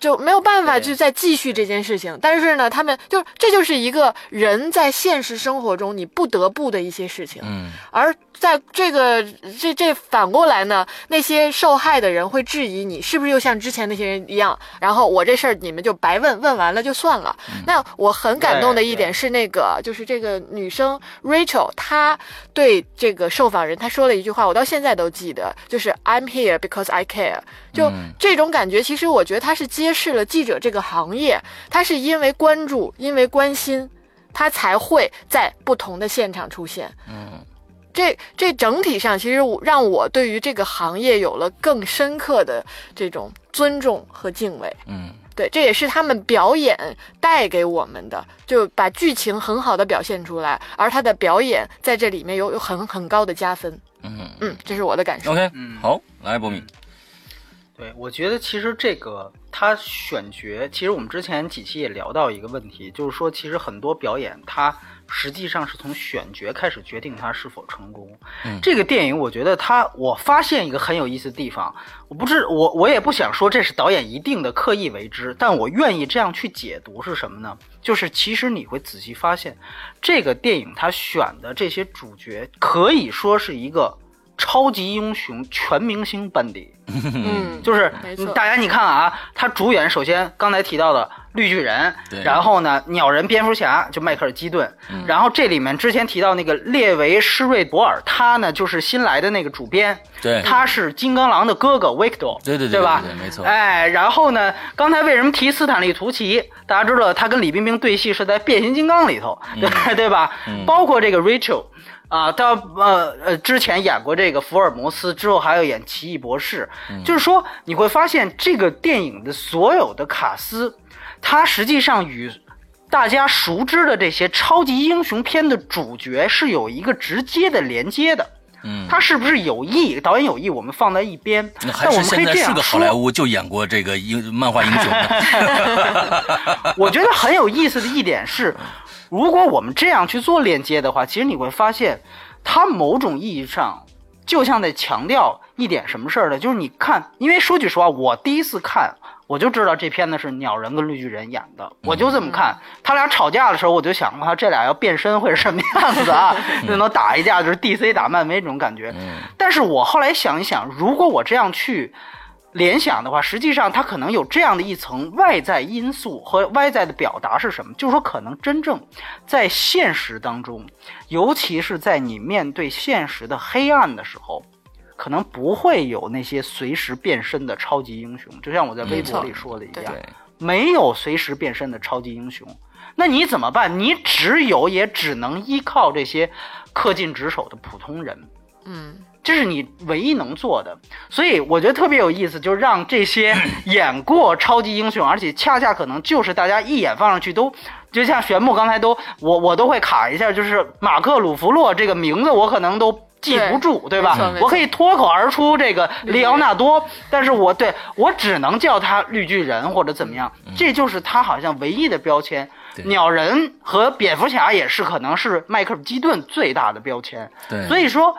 就没有办法对去再继续这件事情，但是呢，他们就这就是一个人在现实生活中你不得不的一些事情，嗯而在这个这这反过来呢，那些受害的人会质疑你是不是又像之前那些人一样，然后我这事儿你们就白问，问完了就算了。那我很感动的一点是那个，就是这个女生 Rachel，她对这个受访人她说了一句话，我到现在都记得，就是 I'm here because I care。就嗯这种感觉，其实我觉得他是揭示了记者这个行业，他是因为关注，因为关心，他才会在不同的现场出现。嗯这这整体上，其实我让我对于这个行业有了更深刻的这种尊重和敬畏。嗯对，这也是他们表演带给我们的，就把剧情很好的表现出来，而他的表演在这里面有有很很高的加分。嗯嗯，这是我的感受。，OK，嗯好，来波米，对，我觉得其实这个他选角，其实我们之前几期也聊到一个问题，就是说其实很多表演它实际上是从选角开始决定它是否成功。嗯这个电影我觉得他，我发现一个很有意思的地方，我不是我我也不想说这是导演一定的刻意为之，但我愿意这样去解读是什么呢？就是其实你会仔细发现，这个电影他选的这些主角可以说是一个超级英雄全明星班底。嗯，就是大家你看啊，他主演首先刚才提到的绿巨人，然后呢鸟人、蝙蝠侠就迈克尔基顿，嗯然后这里面之前提到那个列维施瑞博尔，他呢就是新来的那个主编，对他是金刚狼的哥哥维克多，对对对对吧？对对没错哎，然后呢，刚才为什么提斯坦利图奇？大家知道他跟李冰冰对戏是在变形金刚里头，对 对吧？嗯包括这个 Rachel。啊，他呃呃，之前演过这个福尔摩斯，之后还要演奇异博士，嗯就是说你会发现这个电影的所有的卡斯，它实际上与大家熟知的这些超级英雄片的主角是有一个直接的连接的。嗯，他是不是有意？导演有意，我们放在一边。那还但我是现在是们可以这样说，个好莱坞，就演过这个英漫画英雄的，我觉得很有意思的一点是，如果我们这样去做链接的话，其实你会发现，它某种意义上就像在强调一点什么事儿呢？就是你看，因为说句实话，我第一次看。我就知道这片子是鸟人跟绿巨人演的，我就这么看。他俩吵架的时候，我就想，哇，这俩要变身会是什么样子啊？就能打一架，就是 DC 打漫威这种感觉。但是我后来想一想，如果我这样去联想的话，实际上它可能有这样的一层外在因素和外在的表达是什么？就是说，可能真正在现实当中，尤其是在你面对现实的黑暗的时候，可能不会有那些随时变身的超级英雄。就像我在微博里说的一样，对，没有随时变身的超级英雄。那你怎么办？你只有也只能依靠这些恪尽职守的普通人。嗯，这是你唯一能做的。所以我觉得特别有意思，就是让这些 演过超级英雄，而且恰恰可能就是大家一眼放上去都，就像玄木刚才都我我都会卡一下，就是马克鲁弗洛这个名字我可能都。记不住，对吧我可以脱口而出这个里奥纳多，但是我对我只能叫他绿巨人或者怎么样，这就是他好像唯一的标签。对鸟人和蝙蝠侠也是，可能是迈克尔基顿最大的标签。对，所以说，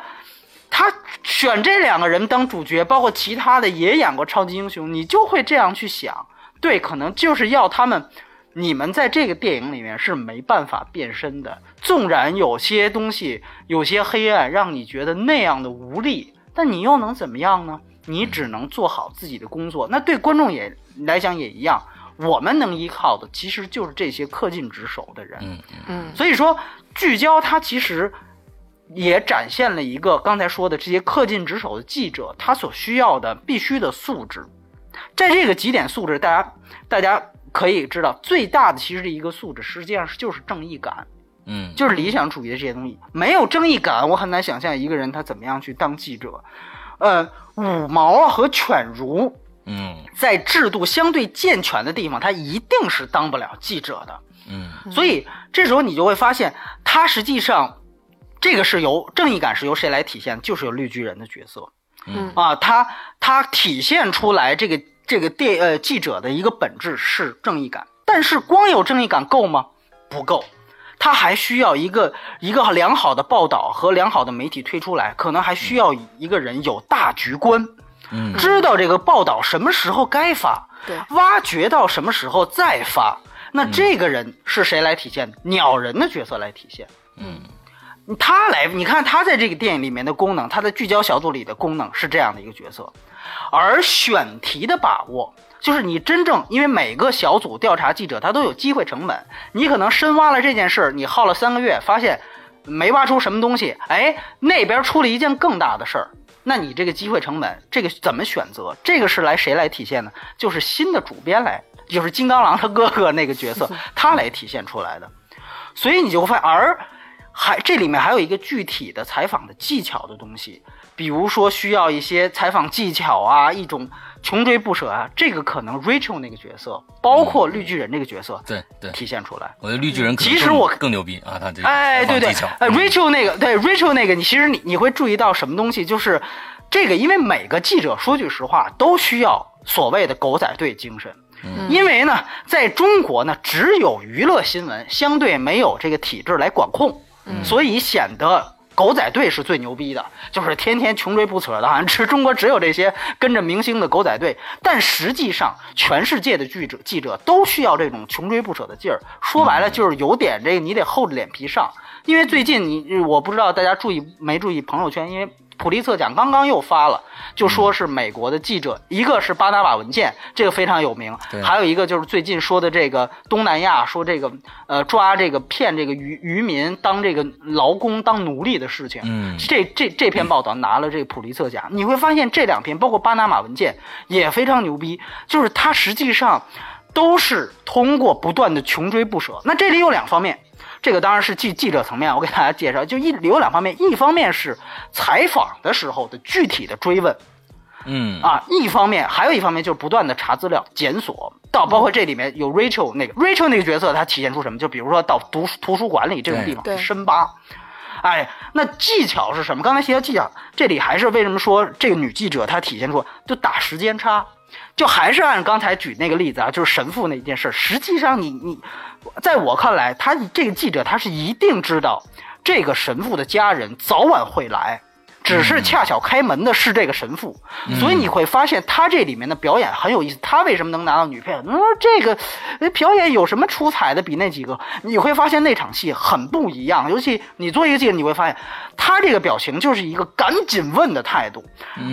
他选这两个人当主角，包括其他的也演过超级英雄，你就会这样去想，对，可能就是要他们，你们在这个电影里面是没办法变身的。纵然有些东西有些黑暗，让你觉得那样的无力，但你又能怎么样呢？你只能做好自己的工作。那对观众也来讲也一样，我们能依靠的其实就是这些恪尽职守的人。嗯嗯所以说，聚焦它其实也展现了一个刚才说的这些恪尽职守的记者他所需要的必须的素质。在这个几点素质，大家大家可以知道，最大的其实一个素质，实际上是就是正义感，嗯，就是理想主义的这些东西。没有正义感，我很难想象一个人他怎么样去当记者。呃，五毛和犬儒嗯在制度相对健全的地方，他一定是当不了记者的。嗯所以这时候你就会发现，他实际上这个是由正义感是由谁来体现？就是由绿巨人的角色嗯啊，他他体现出来这个这个电呃记者的一个本质是正义感，但是光有正义感够吗？不够。他还需要一个一个良好的报道和良好的媒体推出来，可能还需要一个人有大局观，嗯知道这个报道什么时候该发，对挖掘到什么时候再发。那这个人是谁来体现？鸟人的角色来体现。嗯他来，你看他在这个电影里面的功能，他在聚焦小组里的功能是这样的一个角色，而选题的把握。就是你真正，因为每个小组调查记者他都有机会成本，你可能深挖了这件事儿，你耗了三个月，发现没挖出什么东西，哎，那边出了一件更大的事儿，那你这个机会成本，这个怎么选择？这个是来谁来体现呢？就是新的主编来，就是金刚狼他哥哥那个角色，他来体现出来的。所以你就会发现，而还这里面还有一个具体的采访的技巧的东西，比如说需要一些采访技巧啊，一种穷追不舍啊，这个可能 Rachel 那个角色，包括绿巨人这个角色对对，体现出来。我觉得绿巨人其实我更牛逼啊，他这个哎，对对，Rachel 那个，对 Rachel 那个，你其实你你会注意到什么东西？就是这个，因为每个记者说句实话都需要所谓的狗仔队精神。因为呢，在中国呢，只有娱乐新闻相对没有这个体制来管控，所以显得狗仔队是最牛逼的，就是天天穷追不舍的，好像只中国只有这些跟着明星的狗仔队。但实际上，全世界的记者记者都需要这种穷追不舍的劲儿。说白了，就是有点这个，你得厚着脸皮上。因为最近你我不知道大家注意没注意朋友圈，因为普利策奖刚刚又发了，就说是美国的记者，一个是巴拿马文件，这个非常有名，还有一个就是最近说的这个东南亚说这个呃抓这个骗这个渔渔民当这个劳工当奴隶的事情，嗯这这这篇报道拿了这个普利策奖，你会发现这两篇包括巴拿马文件也非常牛逼，就是它实际上都是通过不断的穷追不舍。那这里有两方面。这个当然是记记者层面，我给大家介绍，就一有两方面，一方面是采访的时候的具体的追问嗯啊，一方面还有一方面就是不断的查资料、检索，到包括这里面有 Rachel 那个 Rachel 那个角色，它体现出什么？就比如说到图图书馆里这种地方深扒，哎，那技巧是什么？刚才提到技巧，这里还是为什么说这个女记者她体现出就打时间差，就还是按刚才举那个例子啊，就是神父那件事，实际上你你，在我看来，他这个记者他是一定知道这个神父的家人早晚会来。只是恰巧开门的是这个神父，所以你会发现他这里面的表演很有意思。他为什么能拿到女配？嗯，这个呃表演有什么出彩的？比那几个，你会发现那场戏很不一样。尤其你做一个记者，你会发现他这个表情就是一个赶紧问的态度。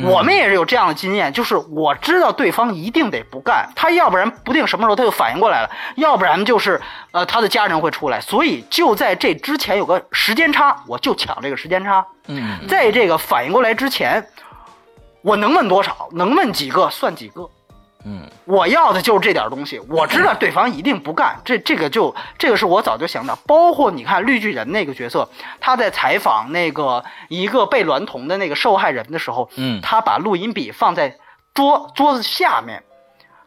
我们也是有这样的经验，就是我知道对方一定得不干，他要不然不定什么时候他就反应过来了，要不然就是呃他的家人会出来，所以就在这之前有个时间差，我就抢这个时间差。嗯在这个反应过来之前，我能问多少，能问几个算几个。嗯我要的就是这点东西，我知道对方一定不干，这这个就这个是我早就想到。包括你看绿巨人那个角色，他在采访那个一个被娈童的那个受害人的时候，嗯他把录音笔放在桌桌子下面，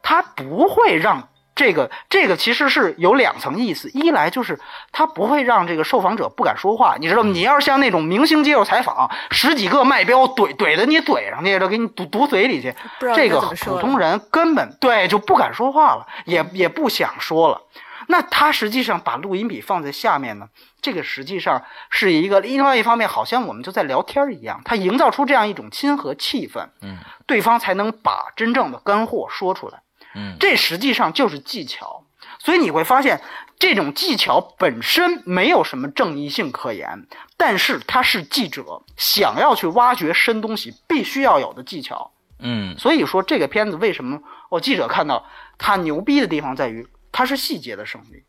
他不会让这个这个其实是有两层意思，一来就是他不会让这个受访者不敢说话，你知道吗？你要是像那种明星接受采访，十几个麦标怼怼的你嘴上去，都给你堵堵嘴里去，这个普通人根本对就不敢说话了，也也不想说了。那他实际上把录音笔放在下面呢，这个实际上是一个另外一方面，好像我们就在聊天一样，他营造出这样一种亲和气氛，嗯，对方才能把真正的干货说出来。嗯这实际上就是技巧。所以你会发现，这种技巧本身没有什么正义性可言，但是它是记者想要去挖掘深东西必须要有的技巧。嗯所以说，这个片子为什么我记者看到它牛逼的地方在于，它是细节的胜利。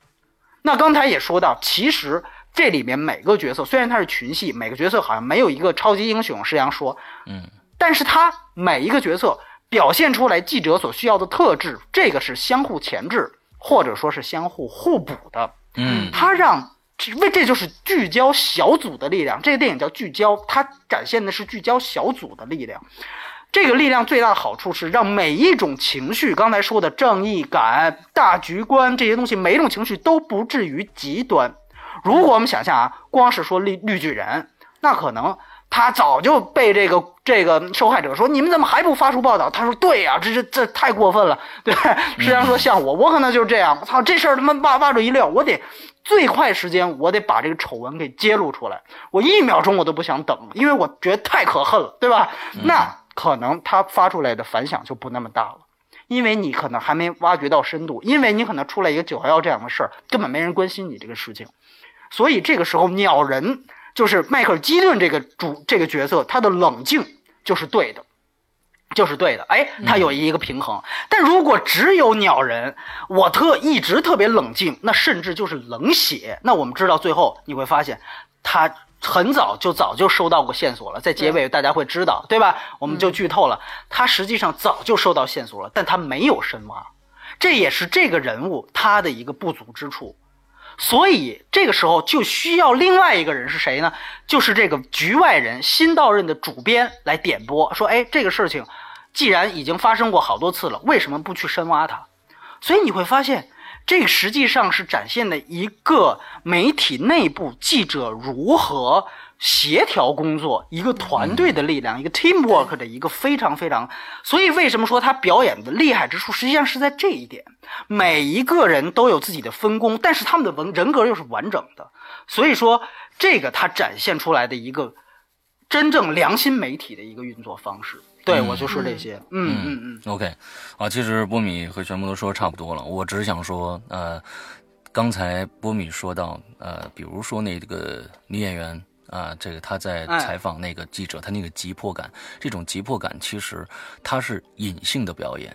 那刚才也说到，其实这里面每个角色虽然它是群戏，每个角色好像没有一个超级英雄，是这样说，嗯，但是他每一个角色表现出来记者所需要的特质，这个是相互前置，或者说是相互互补的。嗯它让这为这就是聚焦小组的力量。这个电影叫聚焦，它展现的是聚焦小组的力量。这个力量最大的好处是让每一种情绪，刚才说的正义感、大局观这些东西，每一种情绪都不至于极端。如果我们想象啊，光是说绿绿巨人，那可能他早就被这个这个受害者说你们怎么还不发出报道？他说对呀、这这这太过分了，对吧。实际上说像我，我可能就是这样，我操这事儿他妈挖挖着一溜，我得最快时间我得把这个丑闻给揭露出来，我一秒钟我都不想等，因为我觉得太可恨了，对吧？那可能他发出来的反响就不那么大了。因为你可能还没挖掘到深度，因为你可能出来一个九幺幺这样的事儿，根本没人关心你这个事情，所以这个时候鸟人就是迈克尔基顿这个主这个角色，他的冷静就是对的，就是对的。哎，他有一个平衡。但如果只有鸟人，我特一直特别冷静，那甚至就是冷血。那我们知道最后你会发现，他很早就早就收到过线索了，在结尾大家会知道，对吧？我们就剧透了，他实际上早就收到线索了，但他没有深挖，这也是这个人物他的一个不足之处。所以这个时候就需要另外一个人是谁呢？就是这个局外人新到任的主编来点拨，说：“哎，这个事情既然已经发生过好多次了，为什么不去深挖它？”所以你会发现，这实际上是展现的一个媒体内部记者如何协调工作，一个团队的力量，一个 teamwork 的一个非常非常。所以为什么说他表演的厉害之处，实际上是在这一点。每一个人都有自己的分工，但是他们的文人格又是完整的。所以说，这个他展现出来的一个真正良心媒体的一个运作方式。对，我就说这些。嗯嗯嗯。OK，啊，其实波米和全部都说差不多了，我只是想说，呃，刚才波米说到，呃，比如说那个女演员啊、这个他在哎采访那个记者，他那个急迫感，这种急迫感其实它是隐性的表演。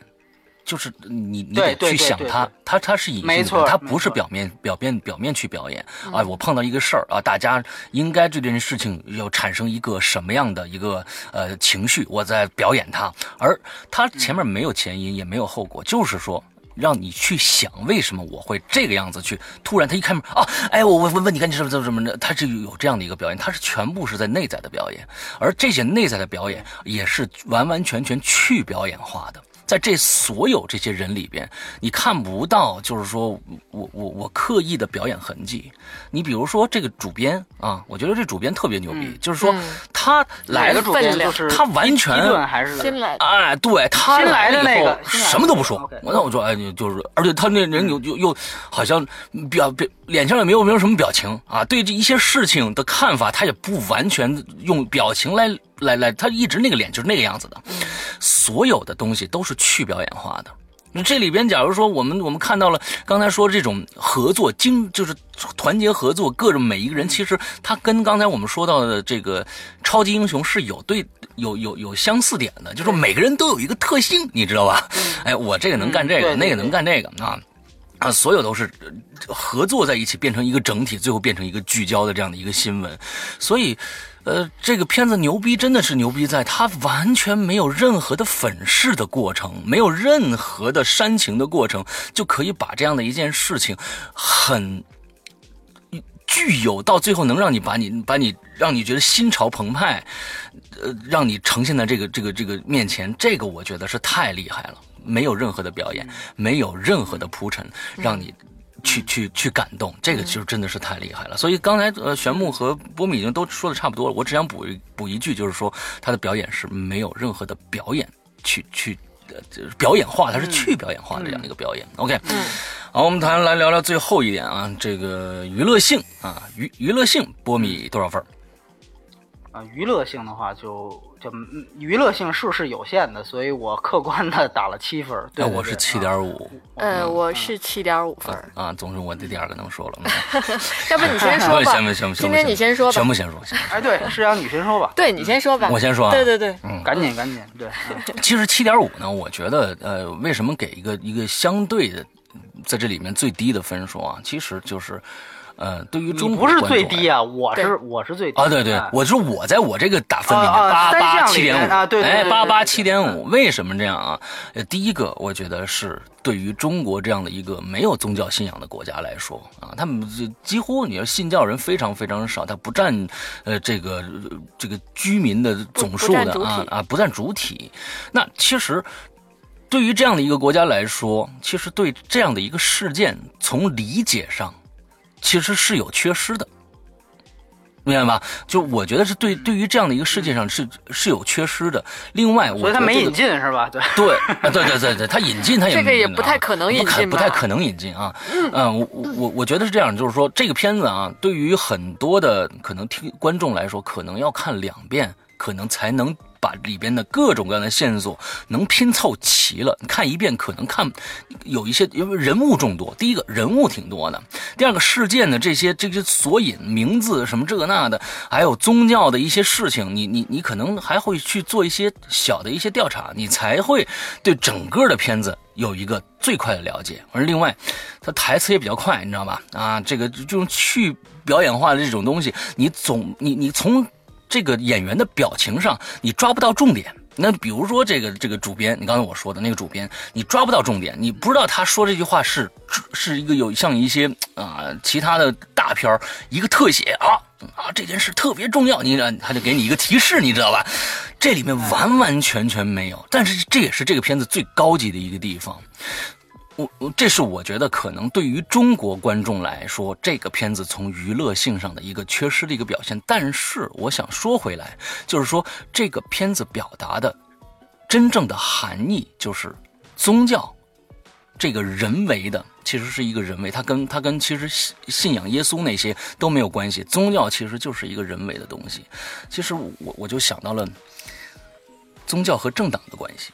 就是你，你得去想它对，它它是隐性的没表演，错它不是表面表面表面去表演啊。我碰到一个事儿啊，大家应该对这件事情要产生一个什么样的一个呃情绪，我在表演它，而他前面没有前因，也没有后果，就是说。让你去想为什么我会这个样子去，突然他一开门啊，哎，我我问问你看你什么怎么怎么的，他是有这样的一个表演，他是全部是在内在的表演，而这些内在的表演也是完完全全去表演化的。在这所有这些人里边，你看不到，就是说我我我刻意的表演痕迹。你比如说这个主编啊，我觉得这主编特别牛逼，就是说他来了主编就是他完全基顿还是新来，哎，对他新来的了以后什么都不说那我那我说哎，你就是，而且他那人又又又好像表表脸上也没有没有什么表情啊，对这一些事情的看法，他也不完全用表情来来来，他一直那个脸就是那个样子的，所有的东西都是去表演化的。那这里边，假如说我们我们看到了刚才说这种合作精，就是团结合作，各种每一个人，其实他跟刚才我们说到的这个超级英雄是有对有有有相似点的，就是每个人都有一个特性，你知道吧？哎，我这个能干这个，那个能干这个啊。啊，所有都是呃合作在一起，变成一个整体，最后变成一个聚焦的这样的一个新闻。所以，呃，这个片子牛逼真的是牛逼在，它完全没有任何的粉饰的过程，没有任何的煽情的过程，就可以把这样的一件事情很。具有到最后能让你把你把你让你觉得心潮澎湃，呃，让你呈现在这个这个这个面前，这个我觉得是太厉害了，没有任何的表演，没有任何的铺陈，让你去去去感动，这个就真的是太厉害了。所以刚才呃玄牧和波米已经都说的差不多了，我只想补一补一句，就是说他的表演是没有任何的表演去去呃表演化，它是去表演化的这样的一个表演。OK。好，我们谈来聊聊最后一点啊，这个娱乐性啊，娱娱乐性，波米多少分？啊，娱乐性的话就就娱乐性数是有限的，所以我客观的打了七分。对，我是七点五。呃，我是七点五分。啊，总之我的第二个能说了。要不你先说吧。行不行？今天你先说吧。全部先说。哎，对，是让你先说吧。对你先说吧。我先说。对对对，嗯，赶紧赶紧。对。其实七点五呢，我觉得呃，为什么给一个一个相对的？在这里面最低的分数啊，其实就是，呃，对于中国不是最低啊，我是我是最低啊，对对，我是我在我这个打分里面八八七点五啊，对哎八八七点五，为什么这样啊？呃，第一个我觉得是对于中国这样的一个没有宗教信仰的国家来说啊，他们几乎你要信教人非常非常少，他不占呃这个这个居民的总数的啊啊不占主体，那其实。对于这样的一个国家来说，其实对这样的一个事件，从理解上，其实是有缺失的，明白吧？就我觉得是对对于这样的一个世界上是是有缺失的。另外，我所以他没引进是吧？对对对对对对，他引进他也这个也不太可能引进，不太可能引进啊。嗯，我我我觉得是这样，就是说这个片子啊，对于很多的可能听观众来说，可能要看两遍，可能才能。把里边的各种各样的线索能拼凑齐了，你看一遍可能看有一些，因为人物众多。第一个人物挺多的，第二个事件的这些这些索引、名字什么这个那的，还有宗教的一些事情，你你你可能还会去做一些小的一些调查，你才会对整个的片子有一个最快的了解。而另外，他台词也比较快，你知道吧？啊，这个这种去表演化的这种东西，你总你你从。这个演员的表情上，你抓不到重点。那比如说这个这个主编，你刚才我说的那个主编，你抓不到重点，你不知道他说这句话是是一个有像一些啊其他的大片一个特写啊啊这件事特别重要，你他就给你一个提示，你知道吧？这里面完完全全没有，但是这也是这个片子最高级的一个地方。我我这是我觉得可能对于中国观众来说，这个片子从娱乐性上的一个缺失的一个表现。但是我想说回来，就是说这个片子表达的真正的含义，就是宗教这个人为的，其实是一个人为，它跟它跟其实信信仰耶稣那些都没有关系。宗教其实就是一个人为的东西。其实我我就想到了宗教和政党的关系。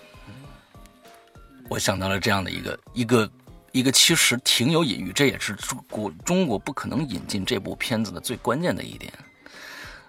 我想到了这样的一个一个一个，其实挺有隐喻，这也是中国中国不可能引进这部片子的最关键的一点。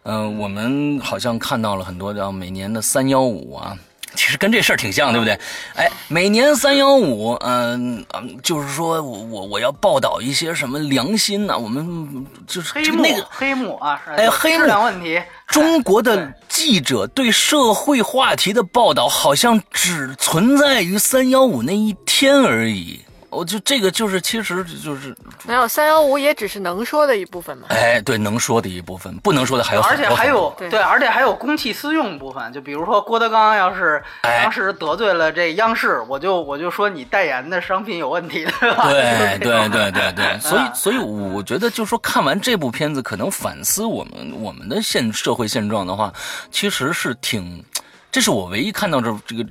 嗯，我们好像看到了很多叫每年的三幺五啊。其实跟这事儿挺像，对不对？哎，每年三幺五，嗯嗯，就是说我我我要报道一些什么良心呢？我们就是黑幕，那个黑幕啊，哎，黑幕问题。中国的记者对社会话题的报道，好像只存在于三幺五那一天而已。我就这个就是，其实就是没有三幺五，也只是能说的一部分嘛。哎，对，能说的一部分，不能说的还有而且还有对，而且还有公器私用部分。就比如说郭德纲要是当时得罪了这央视，我就我就说你代言的商品有问题，对吧？对对对对对。所以所以我觉得，就说看完这部片子，可能反思我们我们的现社会现状的话，其实是挺，这是我唯一看到这这个。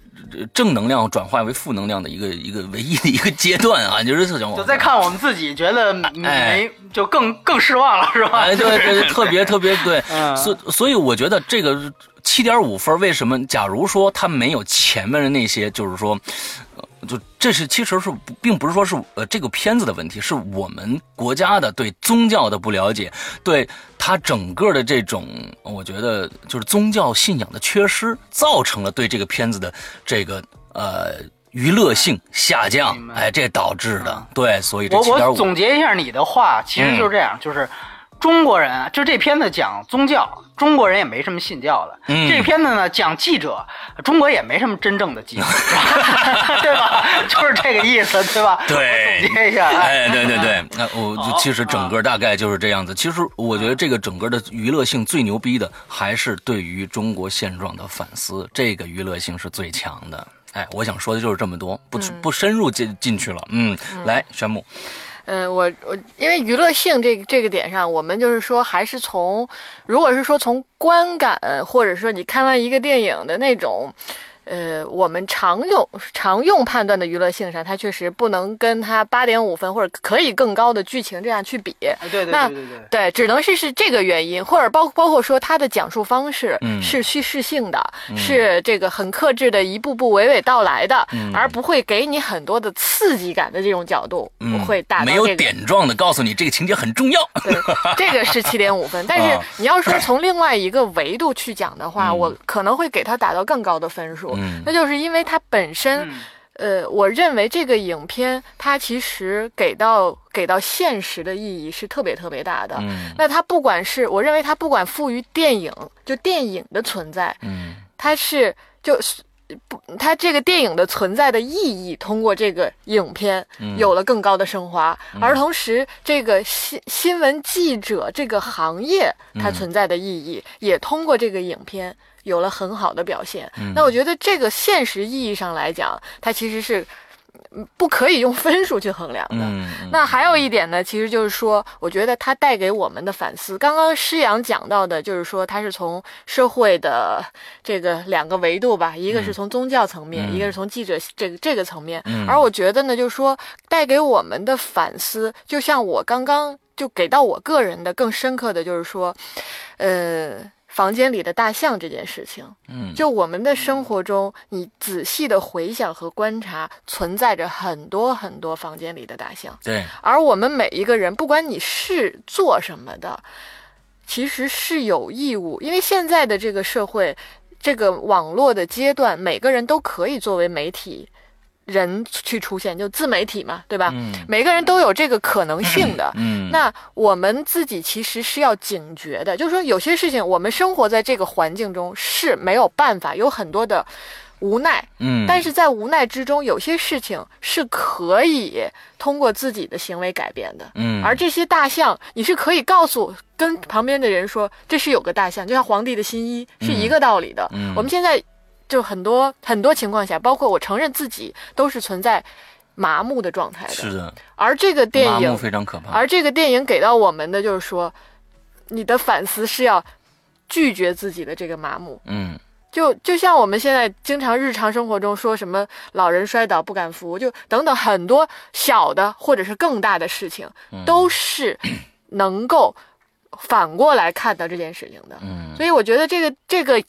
正能量转化为负能量的一个一个唯一的一个阶段啊，就是这种就再看我们自己觉得没就更更失望了，是吧？哎，对对，特别 特别对，所所以我觉得这个七点五分，为什么？假如说他没有前面的那些，就是说。就这是其实是并不是说是呃这个片子的问题，是我们国家的对宗教的不了解，对他整个的这种我觉得就是宗教信仰的缺失，造成了对这个片子的这个呃娱乐性下降，哎，这导致的。对，所以这我我总结一下你的话，其实就是这样，就是。中国人啊，就这片子讲宗教，中国人也没什么信教的。嗯这片子呢讲记者，中国也没什么真正的记者，对吧？就是这个意思，对吧？对总结一下，哎，对对对，那我好其实整个大概就是这样子。其实我觉得这个整个的娱乐性最牛逼的，还是对于中国现状的反思，这个娱乐性是最强的。哎，我想说的就是这么多，不不深入进进去了。嗯，来，宣木，嗯，我我因为娱乐性这个这个点上，我们就是说还是从，如果是说从观感，或者说你看完一个电影的那种。呃，我们常用常用判断的娱乐性上，它确实不能跟它八点五分或者可以更高的剧情这样去比。哎对对那对对对。对，只能是是这个原因，或者包包括说它的讲述方式嗯是叙事性的，是这个很克制的，一步步娓娓道来的，而不会给你很多的刺激感的这种角度，嗯，会达到没有。点状的告诉你这个情节很重要。对，这个是七点五分。但是啊你要说从另外一个维度去讲的话，嗯我可能会给它打到更高的分数。嗯。那就是因为它本身，嗯。呃，我认为这个影片它其实给到给到现实的意义是特别特别大的。嗯。那它不管是我认为它不管赋予电影就电影的存在，嗯它是就是不，它这个电影的存在的意义，通过这个影片嗯有了更高的升华，而同时，这个新新闻记者这个行业它嗯存在的意义，也通过这个影片有了很好的表现。嗯那我觉得这个现实意义上来讲，它其实是嗯不可以用分数去衡量的。嗯，那还有一点呢，其实就是说，我觉得它带给我们的反思，刚刚施阳讲到的，就是说它是从社会的这个两个维度吧，一个是从宗教层面，嗯一个是从记者这个这个层面。嗯而我觉得呢，就是说带给我们的反思，就像我刚刚就给到我个人的更深刻的就是说，呃。房间里的大象这件事情，嗯。就我们的生活中，你仔细的回想和观察，存在着很多很多房间里的大象。对，而我们每一个人，不管你是做什么的，其实是有义务，因为现在的这个社会，这个网络的阶段，每个人都可以作为媒体人去出现，就自媒体嘛，对吧？嗯每个人都有这个可能性的。嗯，那我们自己其实是要警觉的，就是说有些事情，我们生活在这个环境中是没有办法，有很多的无奈，嗯，但是在无奈之中，有些事情是可以通过自己的行为改变的。嗯，而这些大象，你是可以告诉跟旁边的人说，这是有个大象，就像皇帝的新衣是一个道理的。嗯我们现在就很多很多情况下，包括我承认自己都是存在麻木的状态的。是的，而这个电影，非常可怕。而这个电影给到我们的就是说，你的反思是要拒绝自己的这个麻木。嗯就就像我们现在经常日常生活中说什么老人摔倒不敢扶，就等等很多小的或者是更大的事情，嗯都是能够反过来看到这件事情的。嗯所以我觉得这个这个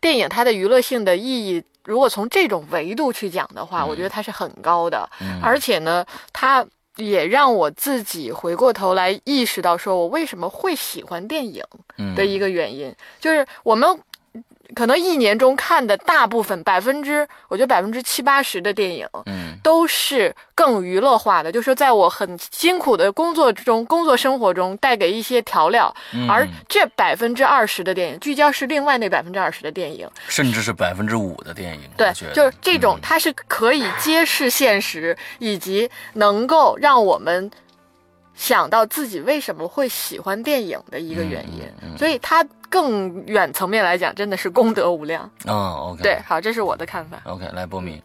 电影它的娱乐性的意义，如果从这种维度去讲的话，我觉得它是很高的。嗯而且呢，它也让我自己回过头来意识到，说我为什么会喜欢电影嗯的一个原因，就是我们。可能一年中看的大部分百分之，我觉得百分之七八十的电影，嗯。都是更娱乐化的，就是在我很辛苦的工作中、工作生活中带给一些调料，嗯。而这百分之二十的电影聚焦是另外那百分之二十的电影，甚至是百分之五的电影，对就是这种嗯，它是可以揭示现实，以及能够让我们想到自己为什么会喜欢电影的一个原因，嗯嗯嗯。所以它更远层面来讲，真的是功德无量。哦，OK，对，好，这是我的看法。，OK，来波米，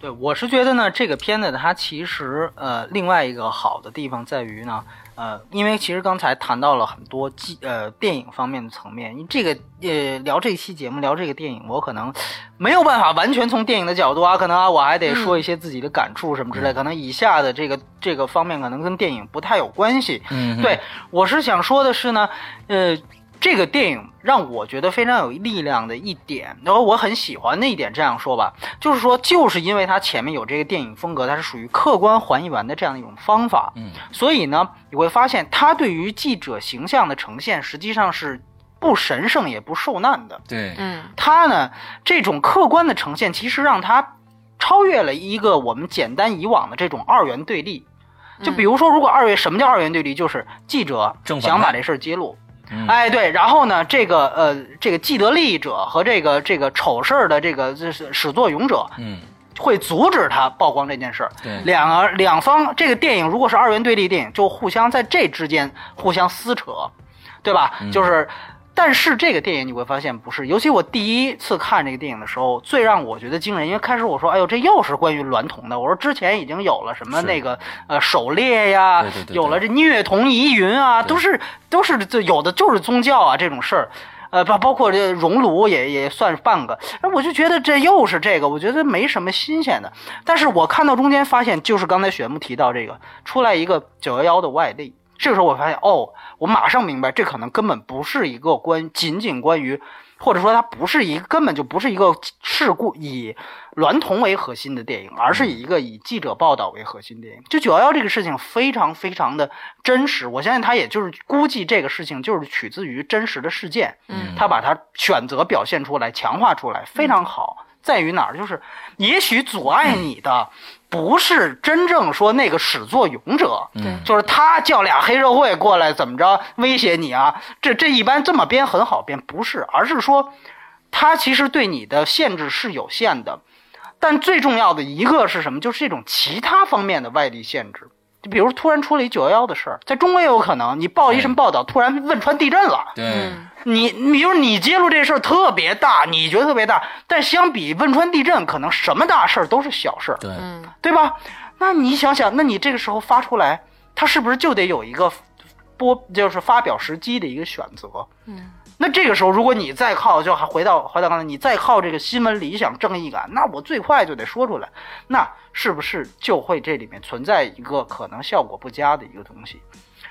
对，我是觉得呢，这个片子它其实呃，另外一个好的地方在于呢，呃，因为其实刚才谈到了很多记呃电影方面的层面，因为这个呃聊这期节目聊这个电影，我可能没有办法完全从电影的角度啊，可能啊我还得说一些自己的感触什么之类，可能以下的这个这个方面可能跟电影不太有关系，嗯，对，我是想说的是呢，呃，这个电影让我觉得非常有力量的一点，然后我很喜欢的一点，这样说吧，就是说，就是因为它前面有这个电影风格，它是属于客观还原的这样一种方法，嗯。所以呢，你会发现它对于记者形象的呈现，实际上是不神圣也不受难的。对，嗯它呢，这种客观的呈现，其实让它超越了一个我们简单以往的这种二元对立。就比如说，如果二元什么叫二元对立，就是记者想把这事儿揭露，嗯哎对，然后呢，这个呃这个既得利益者和这个这个丑事儿的这个始作俑者嗯，会阻止他曝光这件事儿。对，两个两方，这个电影如果是二元对立电影，就互相在这之间互相撕扯，对吧？嗯就是，但是这个电影你会发现不是，尤其我第一次看这个电影的时候，最让我觉得惊人，因为开始我说，哎呦，这又是关于娈童的，我说之前已经有了什么那个呃狩猎呀，对对对对。有了这虐童疑云啊，都是都是这有的就是宗教啊这种事儿。呃，包包括这熔炉也也算半个，哎，我就觉得这又是这个，我觉得没什么新鲜的。但是我看到中间发现，就是刚才雪木提到这个，出来一个九幺幺的外力，这个时候我发现，哦，我马上明白，这可能根本不是一个关仅仅关于，或者说它不是一个根本就不是一个事故以娈童为核心的电影，而是以一个以记者报道为核心电影。就九幺幺这个事情非常非常的真实，我相信他也就是估计这个事情就是取自于真实的事件，嗯他把它选择表现出来、强化出来，非常好。在于哪儿？就是也许阻碍你的不是真正说那个始作俑者，嗯就是他叫俩黑社会过来怎么着威胁你啊？这这一般这么编很好编，不是，而是说他其实对你的限制是有限的。但最重要的一个是什么？就是这种其他方面的外力限制。就比如突然出了一九幺幺的事儿，在中国也有可能，你报一什么报道，突然汶川地震了，对，嗯你你比如你揭露这事儿特别大，你觉得特别大，但相比汶川地震，可能什么大事儿都是小事儿，对，嗯对吧？那你想想，那你这个时候发出来，它是不是就得有一个播，就是发表时机的一个选择？嗯那这个时候，如果你再靠，就还回到回到刚才，你再靠这个新闻理想、正义感，那我最快就得说出来，那是不是就会这里面存在一个可能效果不佳的一个东西？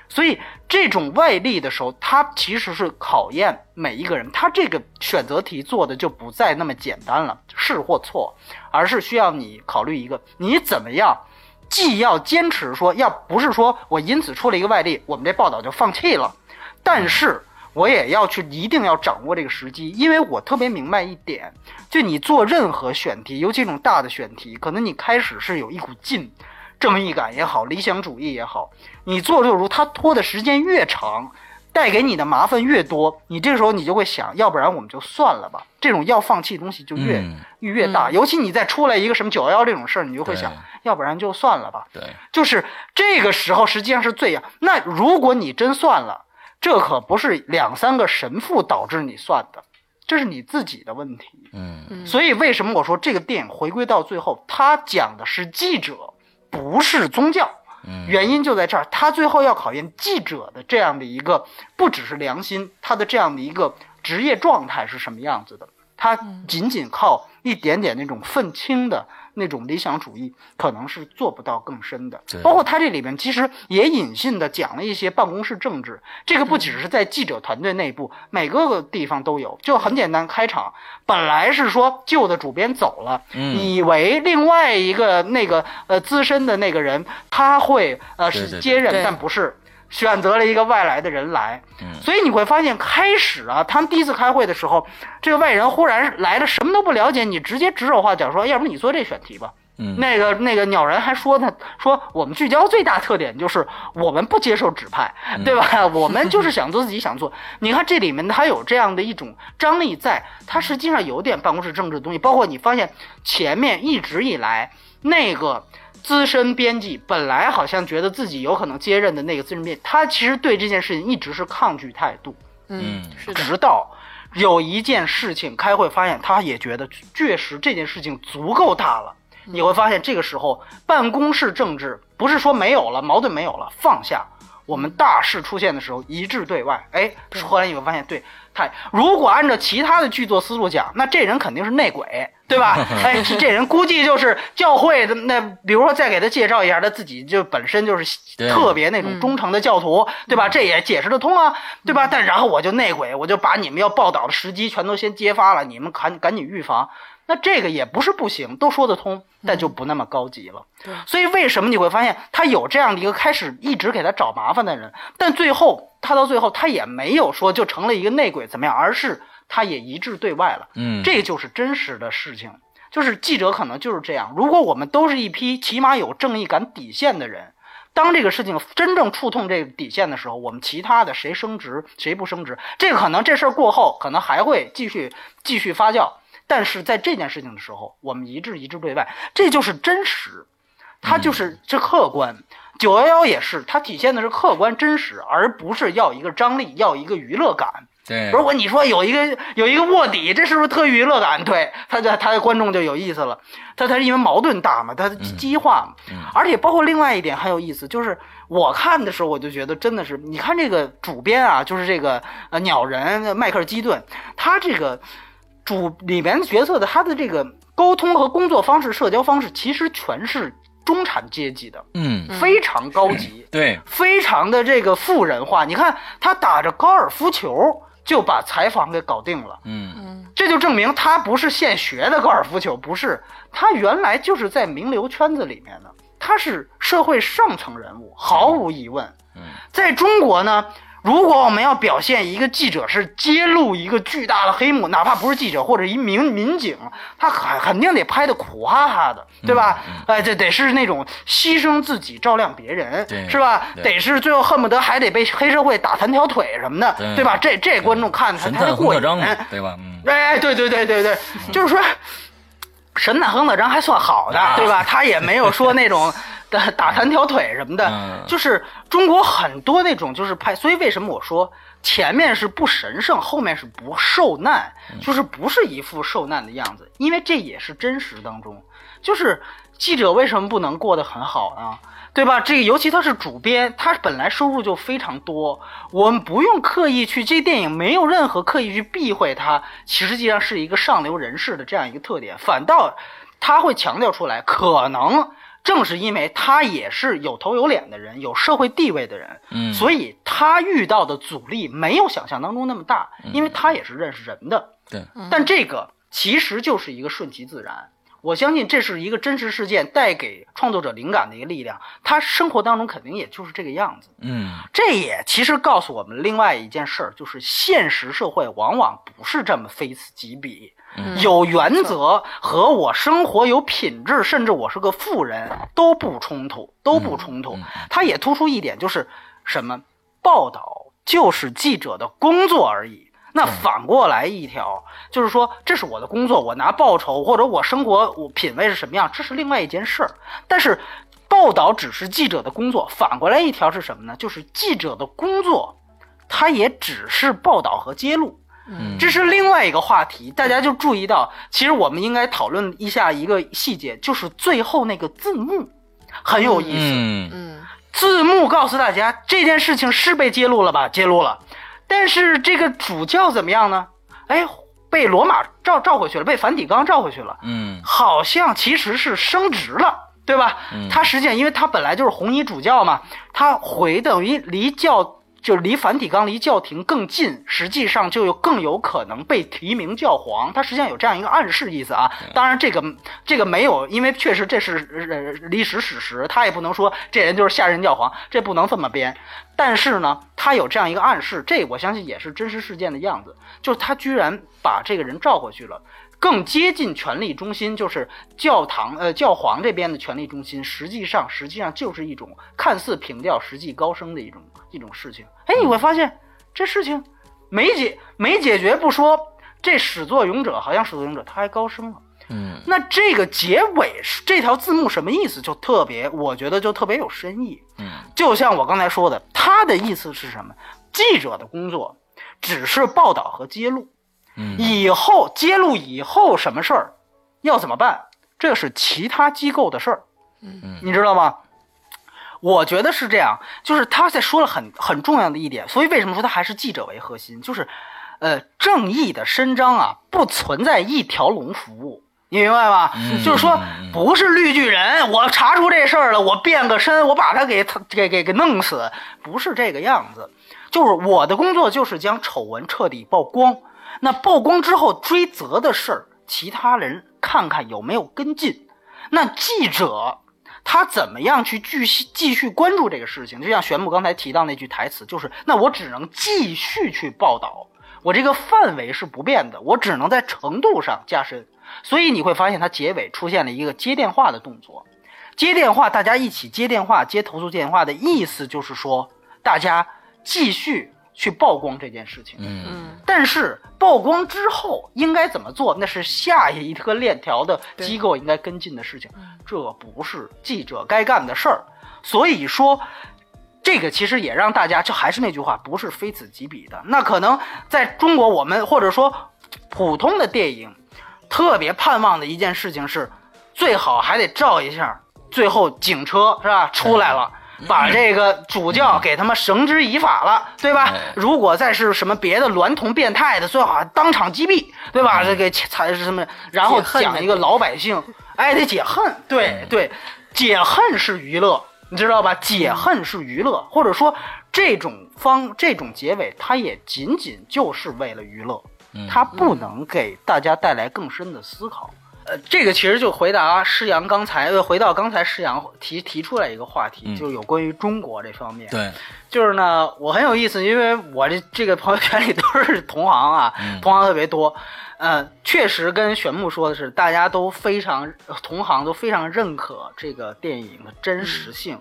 所以这种外力的时候，它其实是考验每一个人。他这个选择题做的就不再那么简单了，是或错，而是需要你考虑一个你怎么样，既要坚持说，要不是说我因此出了一个外力，我们这报道就放弃了，但是我也要去一定要掌握这个时机，因为我特别明白一点，就你做任何选题，尤其这种大的选题，可能你开始是有一股劲。正义感也好，理想主义也好，你做就如他拖的时间越长，带给你的麻烦越多，你这个时候你就会想，要不然我们就算了吧。这种要放弃的东西就越、嗯越大，尤其你再出来一个什么九幺幺这种事儿，你就会想，要不然就算了吧。对，就是这个时候，实际上是最呀。那如果你真算了，这可不是两三个神父导致你算的，这是你自己的问题。嗯嗯所以为什么我说这个电影回归到最后，他讲的是记者，不是宗教。嗯，原因就在这儿，他最后要考验记者的这样的一个，不只是良心，他的这样的一个职业状态是什么样子的。他仅仅靠一点点那种愤青的那种理想主义，可能是做不到更深的。包括他这里边其实也隐性的讲了一些办公室政治，这个不只是在记者团队内部，每个地方都有。就很简单，开场本来是说旧的主编走了，嗯以为另外一个那个呃资深的那个人他会呃接任，对但不是。选择了一个外来的人来，嗯所以你会发现，开始啊，他们第一次开会的时候，这个外人忽然来了，什么都不了解，你直接指手画脚说，要不你做这选题吧。嗯那个那个鸟人还说呢，说我们聚焦最大特点就是我们不接受指派，对吧？我们就是想做自己想做。你看这里面它有这样的一种张力在，它实际上有点办公室政治的东西。包括你发现前面一直以来那个资深编辑本来好像觉得自己有可能接任的那个资深编辑，他其实对这件事情一直是抗拒态度。嗯直到有一件事情开会发现，他也觉得确实这件事情足够大了。你会发现，这个时候办公室政治不是说没有了，矛盾没有了，放下。我们大势出现的时候一致对外。哎，后来你会发现，对他如果按照其他的剧作思路讲，那这人肯定是内鬼，对吧？哎，这这人估计就是教会的那，比如说再给他介绍一下，他自己就本身就是特别那种忠诚的教徒，对吧？这也解释得通啊，对吧？但然后我就内鬼，我就把你们要报道的时机全都先揭发了，你们赶赶紧预防。那这个也不是不行，都说得通，但就不那么高级了。对所以为什么你会发现他有这样的一个开始一直给他找麻烦的人，但最后他到最后他也没有说就成了一个内鬼怎么样，而是他也一致对外了。嗯，这就是真实的事情，就是记者可能就是这样。如果我们都是一批起码有正义感底线的人，当这个事情真正触痛这个底线的时候，我们其他的谁升职谁不升职，这个可能这事儿过后可能还会继续继续发酵。但是在这件事情的时候，我们一致一致对外，这就是真实，它就是这客观。九幺幺也是，它体现的是客观真实，而不是要一个张力，要一个娱乐感。对，如果你说有一个有一个卧底，这是不是特娱乐感？对，他的他的观众就有意思了。他他是因为矛盾大嘛，他激化嘛。而且包括另外一点很有意思，就是我看的时候我就觉得真的是，你看这个主编啊，就是这个呃鸟人迈克尔基顿，他这个主里面的角色的他的这个沟通和工作方式、社交方式，其实全是中产阶级的，嗯，非常高级。对，非常的这个富人化。你看他打着高尔夫球就把采访给搞定了，嗯嗯这就证明他不是现学的高尔夫球，不是他原来就是在名流圈子里面的，他是社会上层人物，毫无疑问。嗯，在中国呢。如果我们要表现一个记者是揭露一个巨大的黑幕，哪怕不是记者或者一名民警，他肯肯定得拍的苦哈哈的，对吧？哎，这得是那种牺牲自己照亮别人，是吧？得是最后恨不得还得被黑社会打残条腿什么的，对对吧？这这观众看他神他得过瘾。对吧？嗯，哎，对对对对对，就是说，神探亨的人还算好的，对吧？他也没有说那种 打打残条腿什么的，嗯就是中国很多那种就是拍，所以为什么我说前面是不神圣，后面是不受难，就是不是一副受难的样子，因为这也是真实当中，就是记者为什么不能过得很好呢？对吧？这个尤其他是主编，他本来收入就非常多，我们不用刻意去，这电影没有任何刻意去避讳他，其实际上是一个上流人士的这样一个特点，反倒他会强调出来，可能正是因为他也是有头有脸的人，有社会地位的人，嗯所以他遇到的阻力没有想象当中那么大，因为他也是认识人的，对，但这个其实就是一个顺其自然。我相信这是一个真实事件带给创作者灵感的一个力量，他生活当中肯定也就是这个样子。嗯这也其实告诉我们另外一件事儿，就是现实社会往往不是这么非此即彼。嗯有原则和我生活有品质，甚至我是个富人都不冲突，都不冲突。它也突出一点，就是什么？报道就是记者的工作而已。那反过来一条，就是说，这是我的工作，我拿报酬或者我生活我品味是什么样，这是另外一件事儿。但是，报道只是记者的工作，反过来一条是什么呢？就是记者的工作，它也只是报道和揭露。嗯，这是另外一个话题，大家就注意到，其实我们应该讨论一下一个细节，就是最后那个字幕很有意思。嗯嗯字幕告诉大家这件事情是被揭露了吧？揭露了，但是这个主教怎么样呢？哎，被罗马召召回去了，被梵蒂冈召回去了，嗯好像其实是升职了，对吧？他实际上，因为他本来就是红衣主教嘛，他回等于离教就离梵蒂冈离教廷更近，实际上就有更有可能被提名教皇。他实际上有这样一个暗示意思啊。当然，这个这个没有，因为确实这是呃历史史实，他也不能说这人就是下任教皇，这不能这么编。但是呢，他有这样一个暗示，这我相信也是真实事件的样子，就是他居然把这个人召回去了。更接近权力中心，就是教堂呃教皇这边的权力中心，实际上实际上就是一种看似平调，实际高升的一种一种事情。哎，你会发现这事情没解没解决不说，这始作俑者好像始作俑者他还高升了。嗯那这个结尾是这条字幕什么意思？就特别，我觉得就特别有深意。嗯就像我刚才说的，他的意思是什么？记者的工作只是报道和揭露，嗯以后揭露以后什么事儿要怎么办，这是其他机构的事儿。嗯你知道吗？我觉得是这样，就是他在说了很很重要的一点，所以为什么说他还是记者为核心？就是，呃，正义的伸张啊，不存在一条龙服务，你明白吗？嗯就是说嗯，不是绿巨人，我查出这事儿了，我变个身，我把他给他给给给弄死，不是这个样子。就是我的工作就是将丑闻彻底曝光，那曝光之后追责的事儿，其他人看看有没有跟进。那记者他怎么样去继续继续关注这个事情？就像玄牧刚才提到那句台词，就是那我只能继续去报道，我这个范围是不变的，我只能在程度上加深。所以你会发现，它结尾出现了一个接电话的动作。接电话，大家一起接电话，接投诉电话的意思就是说，大家继续去曝光这件事情。嗯嗯但是曝光之后应该怎么做，那是下一个链条的机构应该跟进的事情，这不是记者该干的事儿。所以说，这个其实也让大家，就还是那句话，不是非此即彼的。那可能在中国，我们或者说普通的电影，特别盼望的一件事情是，最好还得照一下，最后警车是吧出来了。把这个主教给他们绳之以法了，对吧哎？如果再是什么别的娈童变态的，最好当场击毙，对吧？这给才是什么？然后讲一个老百姓，哎，得解恨，对对，解恨是娱乐，你知道吧？解恨是娱乐，或者说这种方这种结尾，它也仅仅就是为了娱乐，它不能给大家带来更深的思考。呃，这个其实就回答施阳刚才，呃，回到刚才施阳提提出来一个话题，嗯就是有关于中国这方面。对，就是呢，我很有意思，因为我这这个朋友圈里都是同行啊，嗯同行特别多。呃，确实跟玄牧说的是，大家都非常同行都非常认可这个电影的真实性。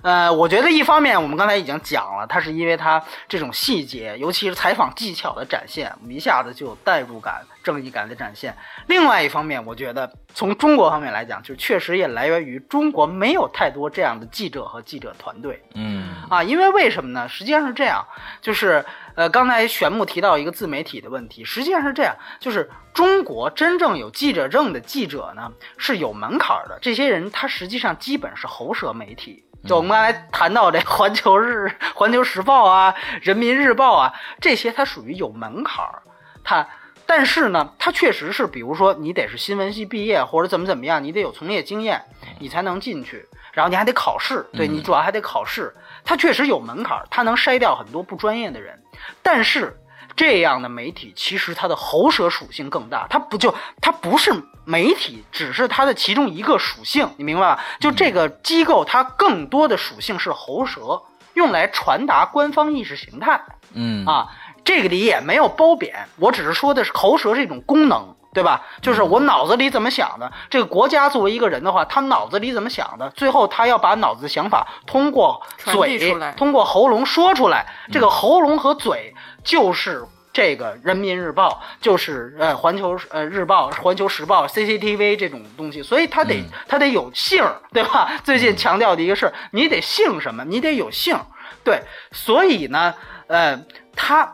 呃，我觉得一方面我们刚才已经讲了，它是因为它这种细节，尤其是采访技巧的展现，我们一下子就有代入感、正义感的展现。另外一方面，我觉得从中国方面来讲，就确实也来源于中国没有太多这样的记者和记者团队。嗯啊，因为为什么呢？实际上是这样，就是呃，刚才玄木提到一个自媒体的问题，实际上是这样，就是中国真正有记者证的记者呢是有门槛儿的，这些人他实际上基本是喉舌媒体。就我们刚才谈到这《环球日》《环球时报》啊，《人民日报》啊，这些它属于有门槛儿，它。但是呢，它确实是，比如说你得是新闻系毕业，或者怎么怎么样，你得有从业经验，你才能进去。然后你还得考试，对你主要还得考试。它确实有门槛儿，它能筛掉很多不专业的人。但是这样的媒体其实它的喉舌属性更大，它不就它不是媒体，只是它的其中一个属性，你明白吧？就这个机构，它更多的属性是喉舌，用来传达官方意识形态。嗯啊，这个里也没有褒贬，我只是说的是口舌是一种功能，对吧？就是我脑子里怎么想的。这个国家作为一个人的话，他脑子里怎么想的，最后他要把脑子的想法通过嘴通过喉咙说出来。这个喉咙和嘴就是。这个《人民日报》就是呃《环球呃日报》《环球时报》CCTV 这种东西，所以他得、嗯他得有姓儿，对吧？最近强调的一个事儿，你得姓什么？你得有姓儿，对。所以呢，呃，他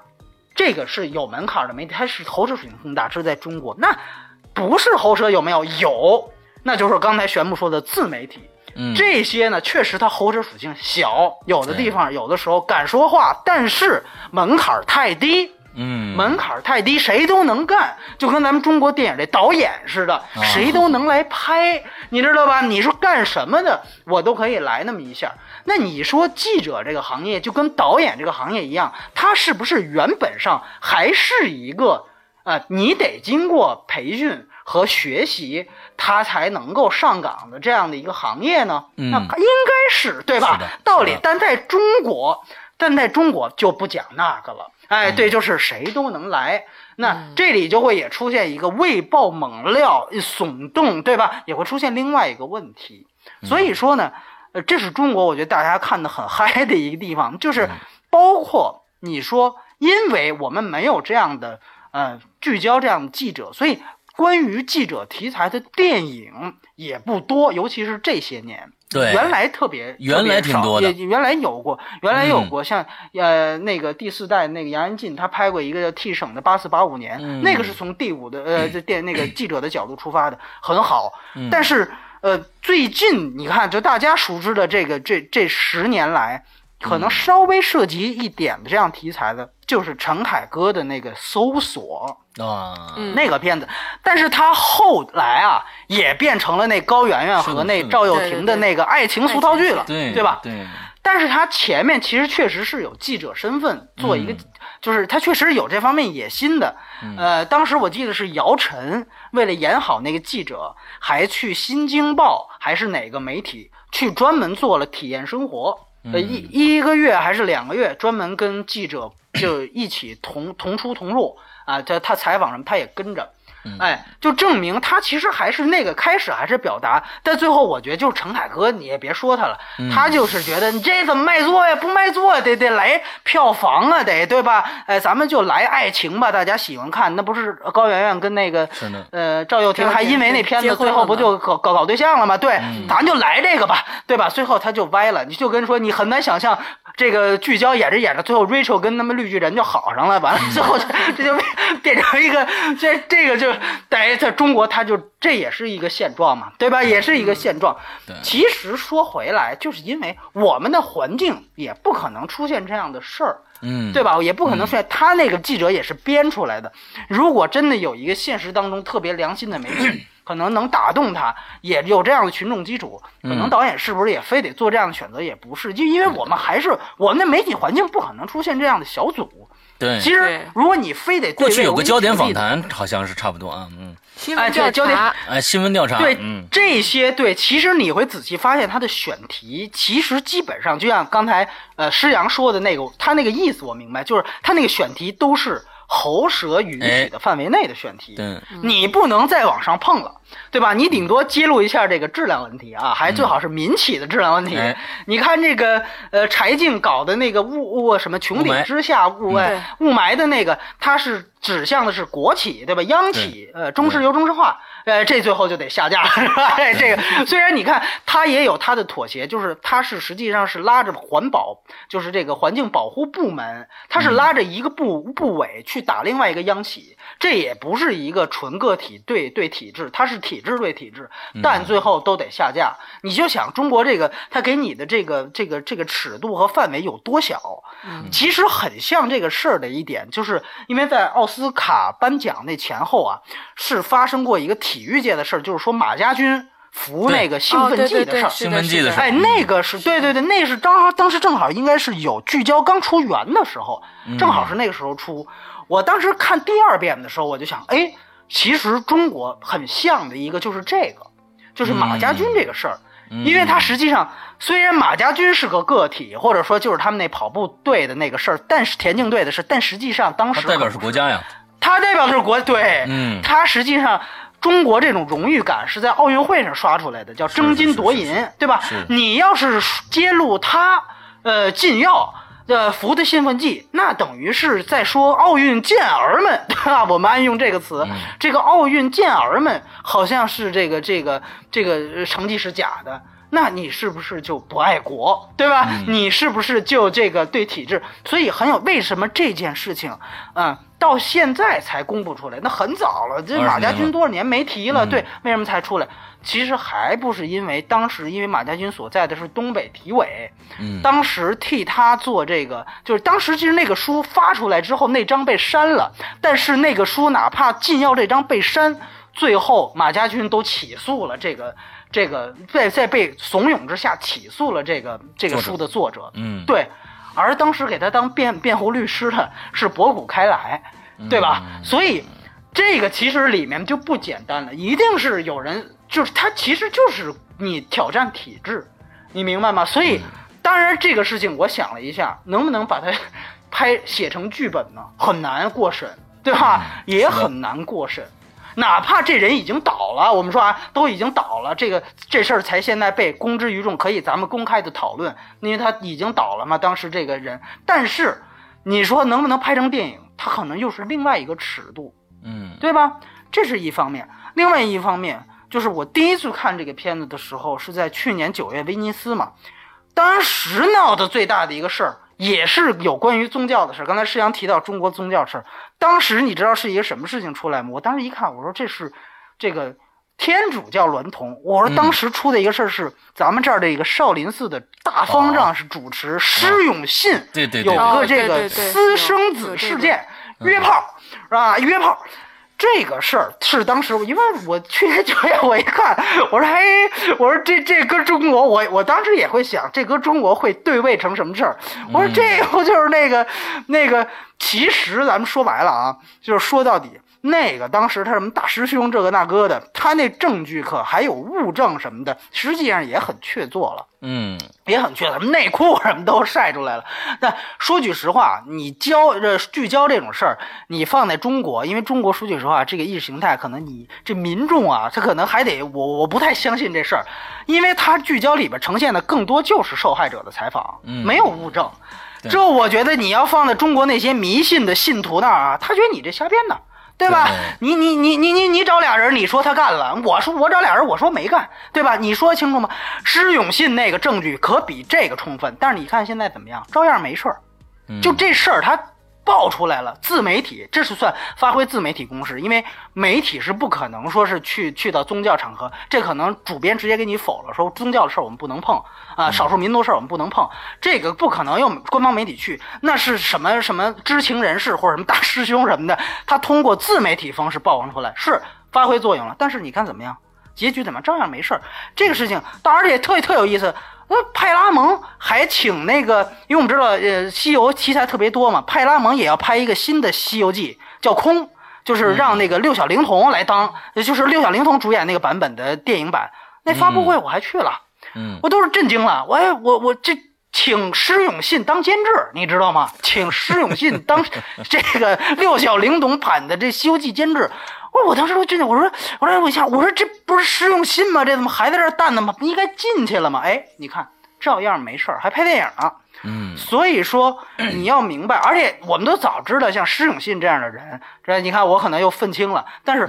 这个是有门槛的媒体，它是喉舌水平更大，这是在中国。那不是喉舌有没有？有，那就是刚才玄牧说的自媒体。嗯这些呢，确实它喉舌属性小，有的地方有的时候敢说话，但是门槛太低。嗯门槛太低，谁都能干，就跟咱们中国电影这导演似的，啊谁都能来拍，你知道吧？你是干什么的，我都可以来那么一下。那你说记者这个行业就跟导演这个行业一样，它是不是原本上还是一个呃，你得经过培训和学习，他才能够上岗的这样的一个行业呢？嗯那应该是对吧？道理，但在中国，但在中国就不讲那个了。哎，对，就是谁都能来。那这里就会也出现一个未爆猛料、耸动，对吧？也会出现另外一个问题。所以说呢，呃，这是中国我觉得大家看的很嗨的一个地方，就是包括你说，因为我们没有这样的呃聚焦这样的记者，所以关于记者题材的电影也不多，尤其是这些年。对。原来特别原来挺多的也原来有过，原来有嗯。过，像呃那个第四代那个杨安进，他拍过一个叫《替省的八四八五年》，嗯。那个是从第五的呃电那个记者的角度出发的，很好。嗯。但是呃最近你看，就大家熟知的这个这这十年来，可嗯。能稍微涉及一点的这样题材的，就是陈凯歌的那个搜索。啊，嗯那个片子，但是他后来啊，也变成了那高圆圆和那赵又廷的那个爱情俗套剧了，对对吧？对，但是他前面其实确实是有记者身份做一个，嗯就是他确实有这方面野心的。嗯呃，当时我记得是姚晨为了演好那个记者，还去《新京报》还是哪个媒体去专门做了体验生活。呃，嗯一一个月还是两个月，专门跟记者就一起同同出同入啊，他他采访什么他也跟着。哎，就证明他其实还是那个开始还是表达，但最后我觉得就是陈凯歌，你也别说他了，他就是觉得你这怎么卖座呀？不卖座得得来票房啊，得对吧？哎，咱们就来爱情吧，大家喜欢看，那不是高圆圆跟那个呃赵又廷还因为那片子最后不就搞搞搞对象了吗？对，咱就来这个吧，对吧？最后他就歪了，你就跟说你很难想象这个聚焦演着演着，最后 Rachel 跟他们绿巨人就好上了，完了最后这 这就变成一个这这个就 在在中国，他就这也是一个现状嘛，对吧？也是一个现状。对其实说回来，就是因为我们的环境也不可能出现这样的事儿。嗯，对吧？也不可能出现他那个记者也是编出来的。如果真的有一个现实当中特别良心的媒体，可能能打动他，也有这样的群众基础，可能导演是不是也非得做这样的选择？也不是，就因为我们还是我们的媒体环境不可能出现这样的小组。对，其实，如果你非得过去有个焦点访谈，好像是差不多啊，嗯，哎新闻调对焦点查，哎，新闻调查，对嗯，这些对，其实你会仔细发现他的选题，其实基本上就像刚才呃施阳说的那个，他那个意思我明白，就是他那个选题都是喉舌允许的范围内的选题，对，你不能再往上碰了，对吧？你顶多揭露一下这个质量问题啊，还最好是民企的质量问题。哎你看这个呃柴静搞的那个雾雾什么穹顶之下雾哎雾霾的那个，它是指向的是国企对吧？央企呃中石油、中石化。呃，这最后就得下架了，是吧？哎 这个虽然你看它也有它的妥协，就是它是实际上是拉着环保，就是这个环境保护部门，它是拉着一个部部委去打另外一个央企，这也不是一个纯个体对对体制，它是体制对体制，但最后都得下架。你就想中国这个，它给你的这个这个这个尺度和范围有多小？其实很像这个事儿的一点，就是因为在奥斯卡颁奖那前后啊，是发生过一个体育界的事儿，就是说马家军服那个兴哦，奋剂的事儿。兴奋剂的事儿哎，那个是对对对，那是当当时正好应该是有聚焦刚出源的时候，正好是那个时候出。我当时看第二遍的时候，我就想，哎，其实中国很像的一个就是这个，就是马家军这个事儿。因为他实际上虽然马家军是个个体，或者说就是他们那跑步队的那个事儿，但是田径队的事，但实际上当时它代表可不是国家呀，他代表的是国队，嗯他实际上中国这种荣誉感是在奥运会上刷出来的，叫争金夺银，是是是对吧？你要是揭露他呃禁药。呃，服的兴奋剂，那等于是在说奥运健儿们，对吧？我们爱用这个词，嗯这个奥运健儿们好像是这个这个这个呃成绩是假的，那你是不是就不爱国，对吧？嗯你是不是就这个对体制？所以很有为什么这件事情，嗯，到现在才公布出来，那很早了，这马家军多少年没提了？嗯对，为什么才出来？其实还不是因为当时，因为马家军所在的是东北体委，嗯，当时替他做这个，就是当时其实那个书发出来之后，那章被删了，但是那个书哪怕禁药这章被删，最后马家军都起诉了这个这个，在在被怂恿之下起诉了这个这个书的作者，嗯，对，而当时给他当辩辩护律师的是博古开来，对吧？所以这个其实里面就不简单了，一定是有人，就是他其实就是你挑战体制，你明白吗？所以，当然这个事情我想了一下，能不能把它 拍写成剧本呢？很难过审，对吧？也很难过审。哪怕这人已经倒了，我们说啊，都已经倒了，这个这事儿才现在被公之于众，可以咱们公开的讨论，因为他已经倒了嘛，当时这个人。但是你说能不能拍成电影，他可能又是另外一个尺度，嗯对吧？这是一方面，另外一方面就是我第一次看这个片子的时候是在去年九月威尼斯嘛，当时闹得最大的一个事儿。也是有关于宗教的事儿。刚才施阳提到中国宗教事儿，当时你知道是一个什么事情出来吗？我当时一看，我说这是这个天主教娈童。我说当时出的一个事儿是咱们这儿的一个少林寺的大方丈是主持施永信，对对对有哦个这个私生子事件，约炮是吧？约炮。这个事儿是当时，因为我去年九月我一看，我说哎，我说这这搁中国，我我当时也会想，这搁中国会对位成什么事儿？我说这不就是那个那个，其实咱们说白了啊，就是说到底，那个当时他什么大师兄这个那个的，他那证据可还有物证什么的，实际上也很确凿了。嗯，也很确凿，内裤什么都晒出来了。但说句实话，你交这聚焦这种事儿，你放在中国，因为中国说句实话，这个意识形态可能你这民众啊，他可能还得我我不太相信这事儿，因为他聚焦里边呈现的更多就是受害者的采访，嗯没有物证。对这我觉得你要放在中国那些迷信的信徒那儿啊，他觉得你这瞎编的。对吧？你你你你你你找俩人，你说他干了，我说我找俩人，我说没干，对吧？你说清楚吗？施永信那个证据可比这个充分，但是你看现在怎么样，照样没事儿。嗯就这事儿他爆出来了，自媒体这是算发挥自媒体攻势，因为媒体是不可能说是去去到宗教场合，这可能主编直接给你否了，说宗教的事儿我们不能碰啊，少数民族事儿我们不能碰，这个不可能用官方媒体去，那是什么什么知情人士或者什么大师兄什么的，他通过自媒体方式曝光出来，是发挥作用了，但是你看怎么样？结局怎么？照样没事儿。这个事情，当然也特特有意思。那派拉蒙还请那个，因为我们知道，呃，西游题材特别多嘛，派拉蒙也要拍一个新的《西游记》，叫《空》，就是让那个六小龄童来当，也就是六小龄童主演那个版本的电影版。那发布会我还去了，嗯我都是震惊了。我还我我这请施永信当监制，你知道吗？请施永信当 这个六小龄童版的这《西游记》监制。我我当时都震惊，我说我说我一下，我说这不是施永信吗？这怎么还在这儿淡呢吗？不应该进去了吗？哎，你看照样没事儿，还拍电影呢。嗯所以说你要明白，而且我们都早知道，像施永信这样的人，这你看我可能又愤青了，但是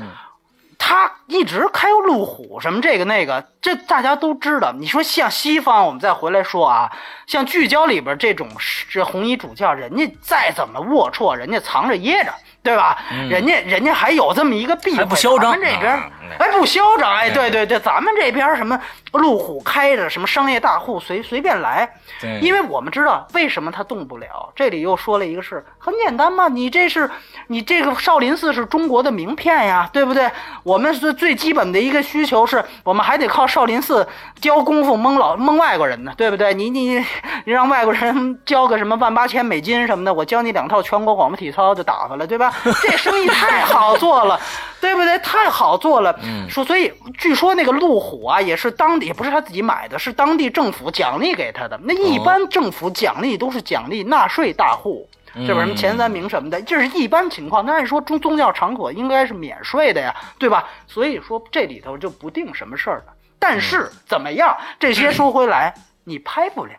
他一直开路虎什么这个那个，这大家都知道。你说像西方，我们再回来说啊，像聚焦里边这种这红衣主教，人家再怎么龌龊，人家藏着掖着。对吧？人家人家还有这么一个避讳，还不嚣张咱们这边啊哎不嚣张，哎，对对对对，咱们这边什么路虎开着，什么商业大户随随便来，对因为我们知道为什么他动不了。这里又说了一个事，很简单嘛，你这是你这个少林寺是中国的名片呀，对不对？我们是最基本的一个需求是，我们还得靠少林寺教功夫蒙老蒙外国人呢，对不对？你你你让外国人交个什么万八千美金什么的，我教你两套全国广播体操就打发了，对吧？这生意太好做了，对不对？太好做了。嗯说所以据说那个路虎啊，也是当地也不是他自己买的，是当地政府奖励给他的。那一般政府奖励都是奖励纳税大户。这不什么前三名什么的，这是一般情况。那按说宗宗教场所应该是免税的呀，对吧？所以说这里头就不定什么事儿了。但是怎么样，这些说回来，你拍不了，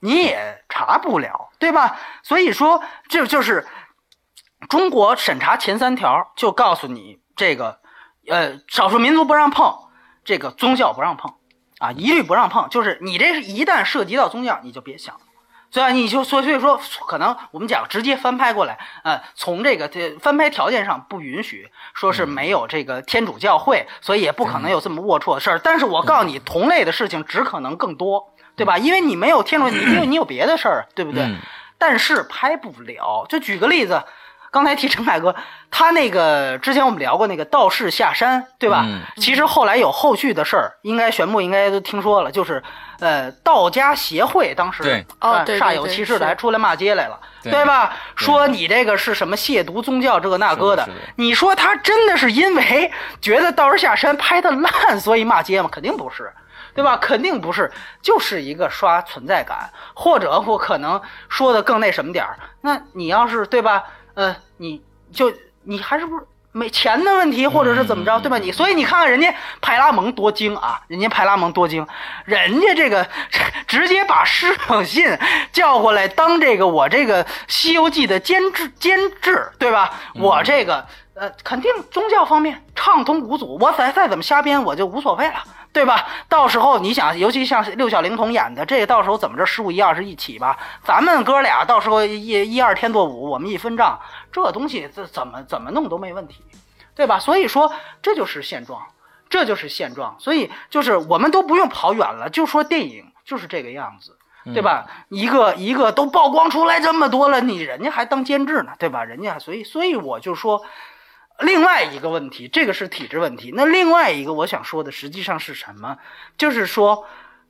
你也查不了，对吧？所以说这就是中国审查前三条就告诉你这个，呃，少数民族不让碰，这个宗教不让碰，啊，一律不让碰。就是你这是一旦涉及到宗教，你就别想了。所以你就所所以说，可能我们讲直接翻拍过来，呃，从这个这翻拍条件上不允许，说是没有这个天主教会，所以也不可能有这么龌龊的事儿。但是我告诉你，同类的事情只可能更多，对吧？因为你没有天主，你因为你有别的事儿，对不对？嗯但是拍不了。就举个例子，刚才提陈凯歌，他那个之前我们聊过那个道士下山，对吧？嗯其实后来有后续的事儿，应该玄牧应该都听说了，就是呃道家协会当时对呃哦对对煞有其事的还出来骂街来了，对吧？说你这个是什么亵渎宗教这个那个的的的，你说他真的是因为 觉得道士下山拍的烂，所以骂街吗？肯定不是。对吧？肯定不是，就是一个刷存在感，或者我可能说的更那什么点儿。那你要是对吧？呃，你就你还是不是没钱的问题，或者是怎么着，对吧？你所以你看看人家派拉蒙多精啊，人家派拉蒙多精，人家这个直接把施永信叫过来当这个我这个《西游记》的监制监制，对吧？我这个呃，肯定宗教方面畅通无阻，我再再怎么瞎编我就无所谓了。对吧？到时候你想，尤其像六小龄童演的，这个到时候怎么着十五一二是一起吧？咱们哥俩到时候一一二天作五，我们一分账，这东西这怎么怎么弄都没问题，对吧？所以说这就是现状，这就是现状。所以就是我们都不用跑远了，就说电影就是这个样子。对吧？一个一个都曝光出来这么多了，你人家还当监制呢，对吧？人家所以所以我就说，另外一个问题，这个是体制问题。那另外一个我想说的实际上是什么？就是说，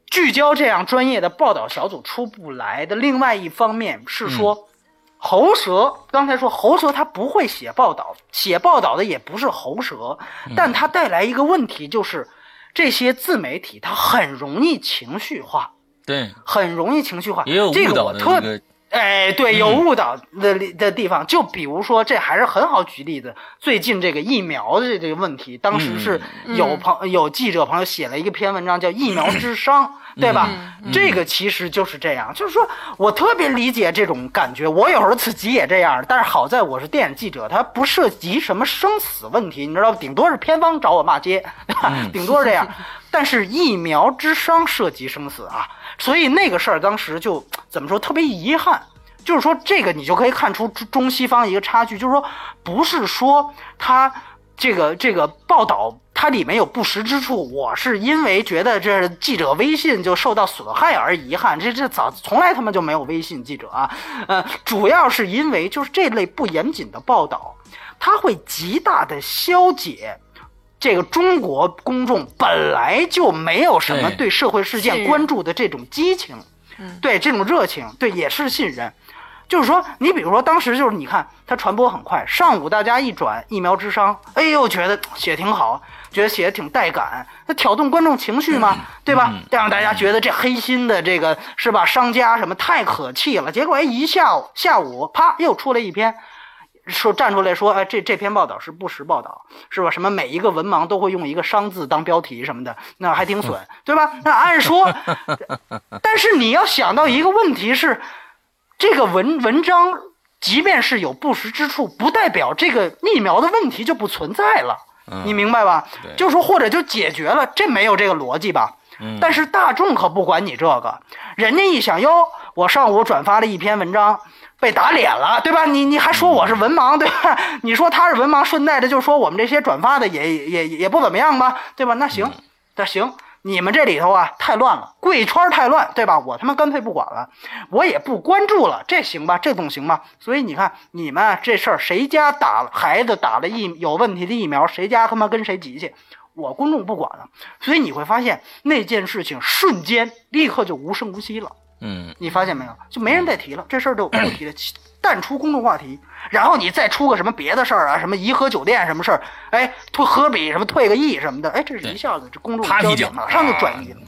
聚焦这样专业的报道小组出不来的另外一方面是说，喉舌刚才说喉舌他不会写报道，写报道的也不是喉舌，但它带来一个问题就是，这些自媒体它很容易情绪化，对，很容易情绪化。也有这误导的个我特哎，对，有误导的的地方，就比如说，这还是很好举例子。最近这个疫苗的这个问题，当时是有朋有记者朋友写了一个篇文章，叫《疫苗之殇》，对吧？这个其实就是这样，就是说我特别理解这种感觉，我有时候自己也这样，但是好在我是电影记者，它不涉及什么生死问题，你知道，顶多是片方找我骂街，对吧？顶多是这样。但是疫苗之殇涉及生死啊，所以那个事儿当时就怎么说，特别遗憾。就是说，这个你就可以看出中西方一个差距，就是说，不是说他这个这个报道它里面有不实之处，我是因为觉得这记者微信就受到损害而遗憾，这这早从来他妈就没有微信记者啊，呃，主要是因为就是这类不严谨的报道，它会极大的消解。这个中国公众本来就没有什么对对社会事件关注的这种激情，对这种热情，对也是信任。就是说，你比如说，当时就是你看它传播很快，上午大家一转疫苗之殇，哎呦，觉得写挺好，觉得写的挺带感，那挑动观众情绪嘛，对吧？让大家觉得这黑心的这个是吧，商家什么太可气了。结果哎，一下午下午啪又出来一篇，说站出来说，哎，这这篇报道是不实报道，是吧？什么每一个文盲都会用一个“商”字当标题什么的，那还挺损，对吧？那按说，但是你要想到一个问题是，这个文文章即便是有不实之处，不代表这个疫苗的问题就不存在了，你明白吧？对就是说或者就解决了，这没有这个逻辑吧？但是大众可不管你这个，人家一想哟，我上午转发了一篇文章。被打脸了，对吧？你你还说我是文盲，对吧？你说他是文盲，顺带着就说我们这些转发的也也也不怎么样吧，对吧？那行，那行，你们这里头啊太乱了，贵圈太乱，对吧？我他妈干脆不管了，我也不关注了，这行吧？这总行吧？所以你看，你们啊这事儿谁家打了孩子打了疫有问题的疫苗，谁家他妈跟谁急去？我公众不管了，所以你会发现那件事情瞬间立刻就无声无息了。嗯，你发现没有？就没人再提了，这事儿就不提了，淡出公众话题。然后你再出个什么别的事儿啊，什么颐和酒店什么事儿，哎，退科比什么退个亿什么的，哎，这是一下子这公众焦点马上就转移了。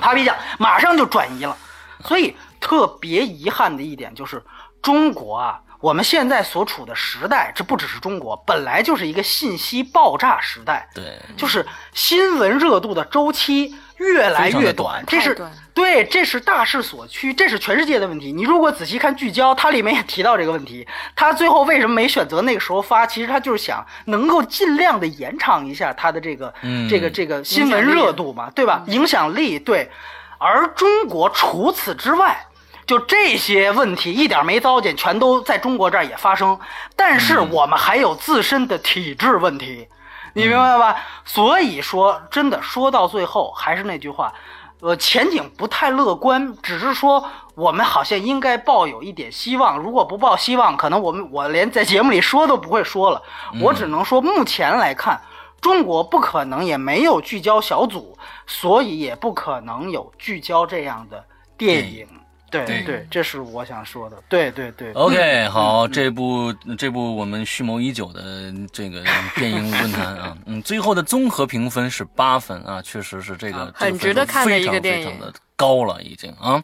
啪皮奖马上就转移了。所以特别遗憾的一点就是，中国啊，我们现在所处的时代，这不只是中国，本来就是一个信息爆炸时代，对，就是新闻热度的周期越来越短这是对，这是大势所趋，这是全世界的问题。你如果仔细看聚焦，它里面也提到这个问题。他最后为什么没选择那个时候发？其实他就是想能够尽量的延长一下他的这个、嗯这个这个新闻热度嘛，对吧？影响力对。而中国除此之外，就这些问题一点没糟践，全都在中国这儿也发生。但是我们还有自身的体制问题，你明白吧？所以说，真的说到最后，还是那句话，呃，前景不太乐观，只是说我们好像应该抱有一点希望。如果不抱希望，可能我们我连在节目里说都不会说了。我只能说，目前来看，中国不可能也没有聚焦小组，所以也不可能有聚焦这样的电影。对对对，这是我想说的。对对对。OK，好，这部这部我们蓄谋已久的这个电影论坛啊，嗯，最后的综合评分是八分啊，确实是这个啊很值得看的一个电影非常非常的高了已经啊。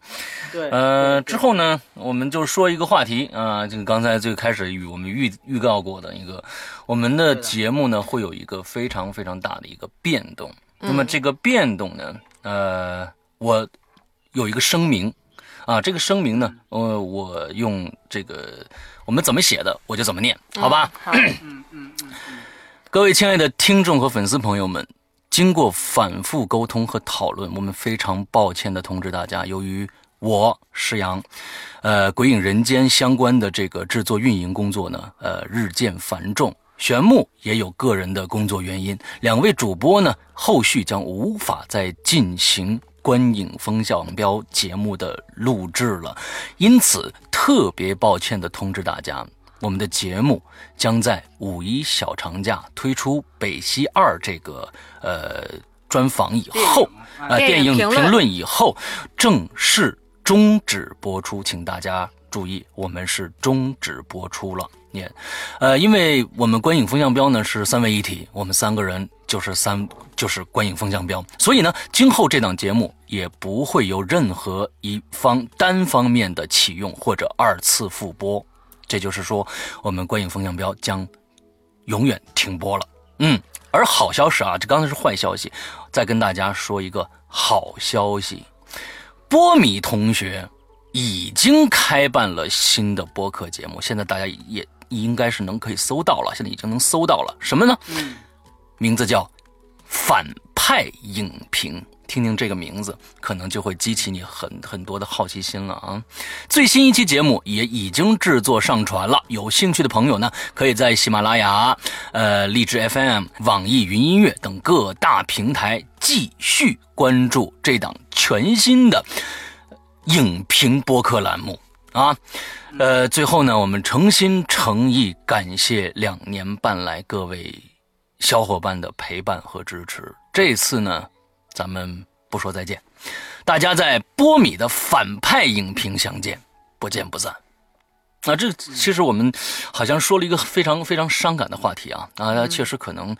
对，呃，之后呢，我们就说一个话题啊，这个刚才最开始与我们预预告过的一个，我们的节目呢会有一个非常非常大的一个变动。那么这个变动呢，呃，我有一个声明啊，这个声明呢，呃，我用这个我们怎么写的，我就怎么念，好吧？好，各位亲爱的听众和粉丝朋友们，经过反复沟通和讨论，我们非常抱歉的通知大家，由于我石阳，呃，《鬼影人间》相关的这个制作运营工作呢，呃，日渐繁重。玄木也有个人的工作原因，两位主播呢，后续将无法再进行《观影风向标》节目的录制了，因此特别抱歉的通知大家，我们的节目将在五一小长假推出《北西二》这个呃专访以后，呃电电影影评论评论以后正式终止播出，请大家注意，我们是终止播出了。也，呃，因为我们观影风向标呢是三位一体，我们三个人就是三就是观影风向标，所以呢，今后这档节目也不会有任何一方单方面的启用或者二次复播。这就是说，我们观影风向标将永远停播了。嗯，而好消息啊，这刚才是坏消息，再跟大家说一个好消息，波米同学已经开办了新的播客节目，现在大家也。应该是能可以搜到了，现在已经能搜到了。什么呢？名字叫“反派影评”。听听这个名字，可能就会激起你很很多的好奇心了啊！最新一期节目也已经制作上传了，有兴趣的朋友呢，可以在喜马拉雅、呃荔枝 FM、网易云音乐等各大平台继续关注这档全新的影评播客栏目啊。呃，最后呢，我们诚心诚意感谢两年半来各位小伙伴的陪伴和支持。这次呢，咱们不说再见，大家在波米的反派影评相见，不见不散。啊，这其实我们好像说了一个非常非常伤感的话题啊大家，确实可能。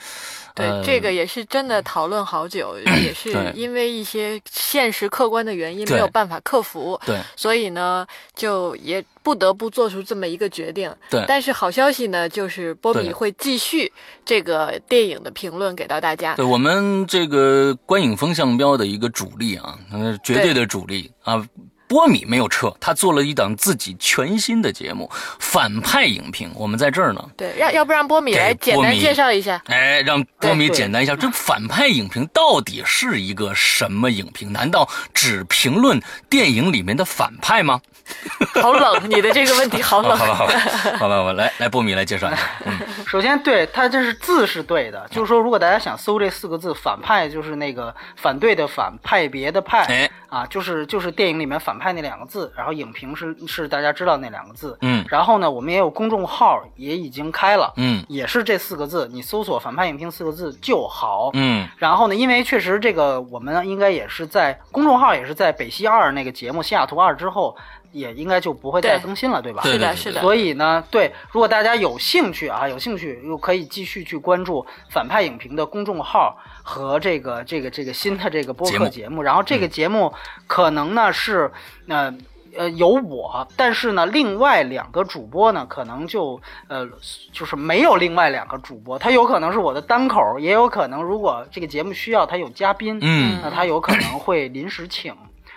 对，这个也是真的讨论好久，也是因为一些现实客观的原因没有办法克服，对，所以呢，就也不得不做出这么一个决定。对，但是好消息呢，就是波比会继续这个电影的评论给到大家。对我们这个观影风向标的一个主力啊，嗯，绝对的主力啊。波米没有撤，他做了一档自己全新的节目《反派影评》。我们在这儿呢，对，要要不让波米来简单介绍一下？哎，让波米简单一下，这反派影评到底是一个什么影评？难道只评论电影里面的反派吗？好冷，你的这个问题好冷。好吧，好吧，好吧，我来 来波米来介绍一下。嗯，首先，对他这是字是对的，就是说，如果大家想搜这四个字“反派”，就是那个反对的反派别的派，哎，啊，就是就是电影里面反派那两个字，然后影评是是大家知道那两个字，嗯，然后呢，我们也有公众号也已经开了，嗯，也是这四个字，你搜索“反派影评”四个字就好，嗯，然后呢，因为确实这个我们应该也是在公众号也是在北西二那个节目《西雅图二》之后。也应该就不会再更新了，对吧？是的，是的。所以呢，对，如果大家有兴趣啊，有兴趣又可以继续去关注反派影评的公众号和这个这个这个新的这个播客节目。然后这个节目可能呢是呃呃有我，但是呢另外两个主播呢可能就呃就是没有另外两个主播，他有可能是我的单口，也有可能如果这个节目需要他有嘉宾，嗯，那他有可能会临时请。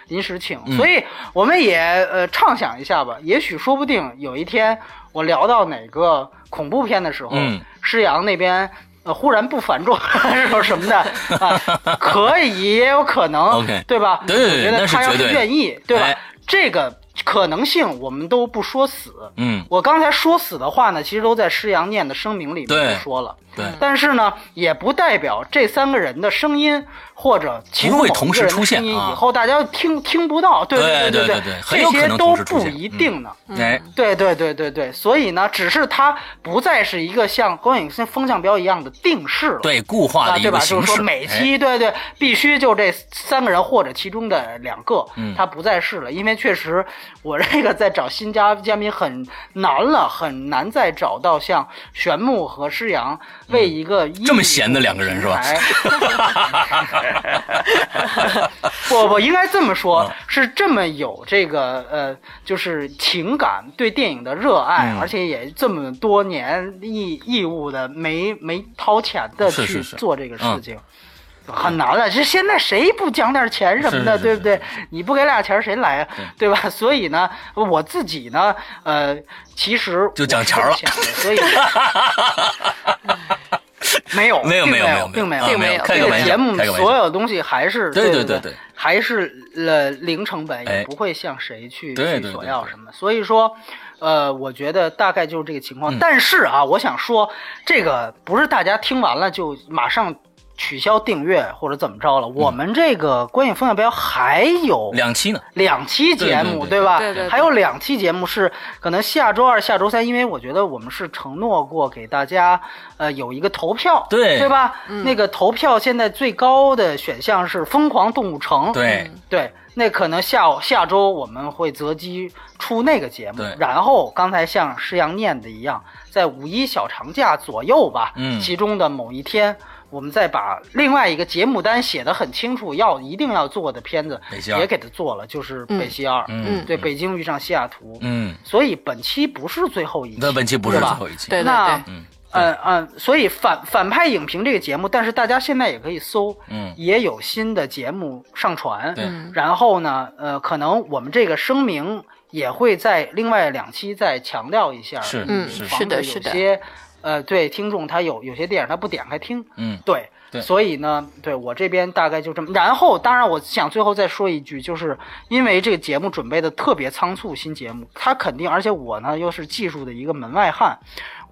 临时请，所以我们也呃畅想一下吧，也许说不定有一天我聊到哪个恐怖片的时候，施阳那边呃忽然不反转什么的 啊，可以也有可能，对吧？对，我觉得他要是愿意，对吧？这个。可能性我们都不说死，嗯，我刚才说死的话呢，其实都在施阳念的声明里面说了，对，但是呢，也不代表这三个人的声音或者其中某个人的声音以后大家听听不到，对对对对对，这些都不一定呢，哎，对对对对对，所以呢，只是它不再是一个像光影风向标一样的定式了，对，固化的对吧？就是说每期对对必须就这三个人或者其中的两个，嗯，它不再是了，因为确实。我这个在找新嘉嘉宾很难了，很难再找到像玄木和诗阳为一个这么闲的两个人是吧？不不，应该这么说，是这么有这个呃，就是情感对电影的热爱，而且也这么多年义义务的没没掏钱的去做这个事情。很难了，这现在谁不讲点钱什么的，对不对？你不给俩钱谁来啊？对吧？所以呢，我自己呢，呃，其实就讲钱了，所以 没有，没有，没有，没有，并没有，并没有。这个节目所有东西还是对对对对，还是呃零成本，也不会向谁去去索要什么。所以说，呃，我觉得大概就是这个情况。但是啊，我想说，这个不是大家听完了就马上。取消订阅或者怎么着了？我们这个观影风向标还有两期呢，两期节目对吧？对对，还有两期节目是可能下周二、下周三，因为我觉得我们是承诺过给大家呃有一个投票，对对吧？那个投票现在最高的选项是《疯狂动物城》，对对。那可能下下周我们会择机出那个节目对，然后刚才像施阳念的一样，在五一小长假左右吧，嗯其中的某一天，我们再把另外一个节目单写的很清楚，要一定要做的片子也给他做了，就是北西二，嗯。对，北京遇上西雅图，嗯，所以本期不是最后一期，那本期不是吧最后一期，对对那对，嗯。嗯嗯，所以反反派影评这个节目，但是大家现在也可以搜，嗯。也有新的节目上传。对。嗯。然后呢，呃，可能我们这个声明也会在另外两期再强调一下，是嗯是。的有些呃，对听众他有有些电影他不点开听，嗯对。对所以呢，对我这边大概就这么。然后，当然，我想最后再说一句，就是因为这个节目准备的特别仓促，新节目他肯定，而且我呢又是技术的一个门外汉，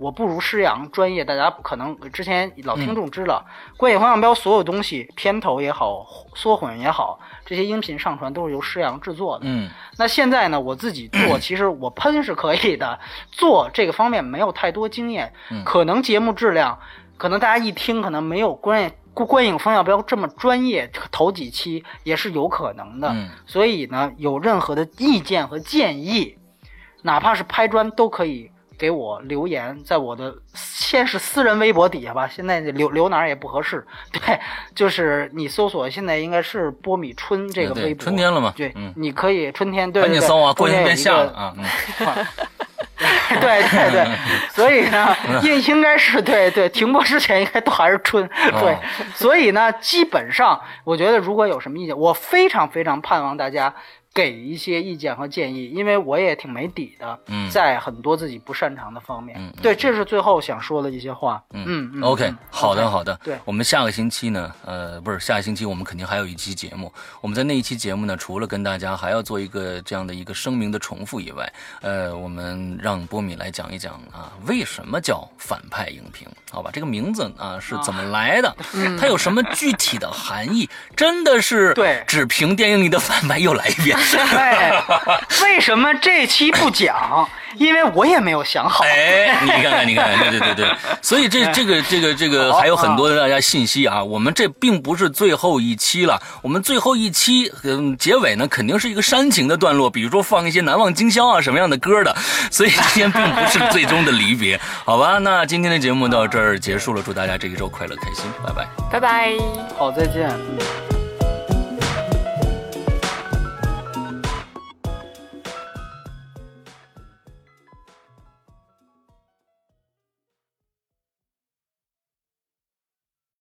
我不如施阳专业。大家可能之前老听众知道，观影方向标所有东西，片头也好，缩混也好，这些音频上传都是由施阳制作的。嗯那现在呢，我自己做，其实我喷是可以的，做这个方面没有太多经验，嗯可能节目质量，可能大家一听可能没有观影观影方向标这么专业，头几期也是有可能的。嗯所以呢，有任何的意见和建议，哪怕是拍砖都可以。给我留言，在我的先是私人微博底下吧，现在留留哪儿也不合适。对，就是你搜索现在应该是波米春这个微博，春天了嘛对，嗯。你可以春天对对对赶紧搜啊，过年变夏个了啊，嗯。对对对，所以呢，应应该是对对，停播之前应该都还是春，对。哦，所以呢，基本上我觉得如果有什么意见，我非常非常盼望大家给一些意见和建议，因为我也挺没底的，嗯在很多自己不擅长的方面，嗯嗯对，这是最后想说的一些话，嗯嗯 OK，嗯好的好的。对我们下个星期呢，呃，不是下个星期，我们肯定还有一期节目。我们在那一期节目呢，除了跟大家还要做一个这样的一个声明的重复以外，呃，我们让波米来讲一讲啊，为什么叫反派影评？好吧，这个名字啊是怎么来的？它有什么具体的含义？真的是对只凭电影里的反派又来一遍。哎，为什么这期不讲？因为我也没有想好。哎，你看看，你看看，对对对对，所以这这个这个这个还有很多的大家信息啊。我们这并不是最后一期了，我们最后一期嗯结尾呢肯定是一个煽情的段落，比如说放一些难忘今宵啊什么样的歌的，所以今天并不是最终的离别，好吧？那今天的节目到这儿结束了，祝大家这一周快乐开心，拜拜。拜拜。好，再见。嗯。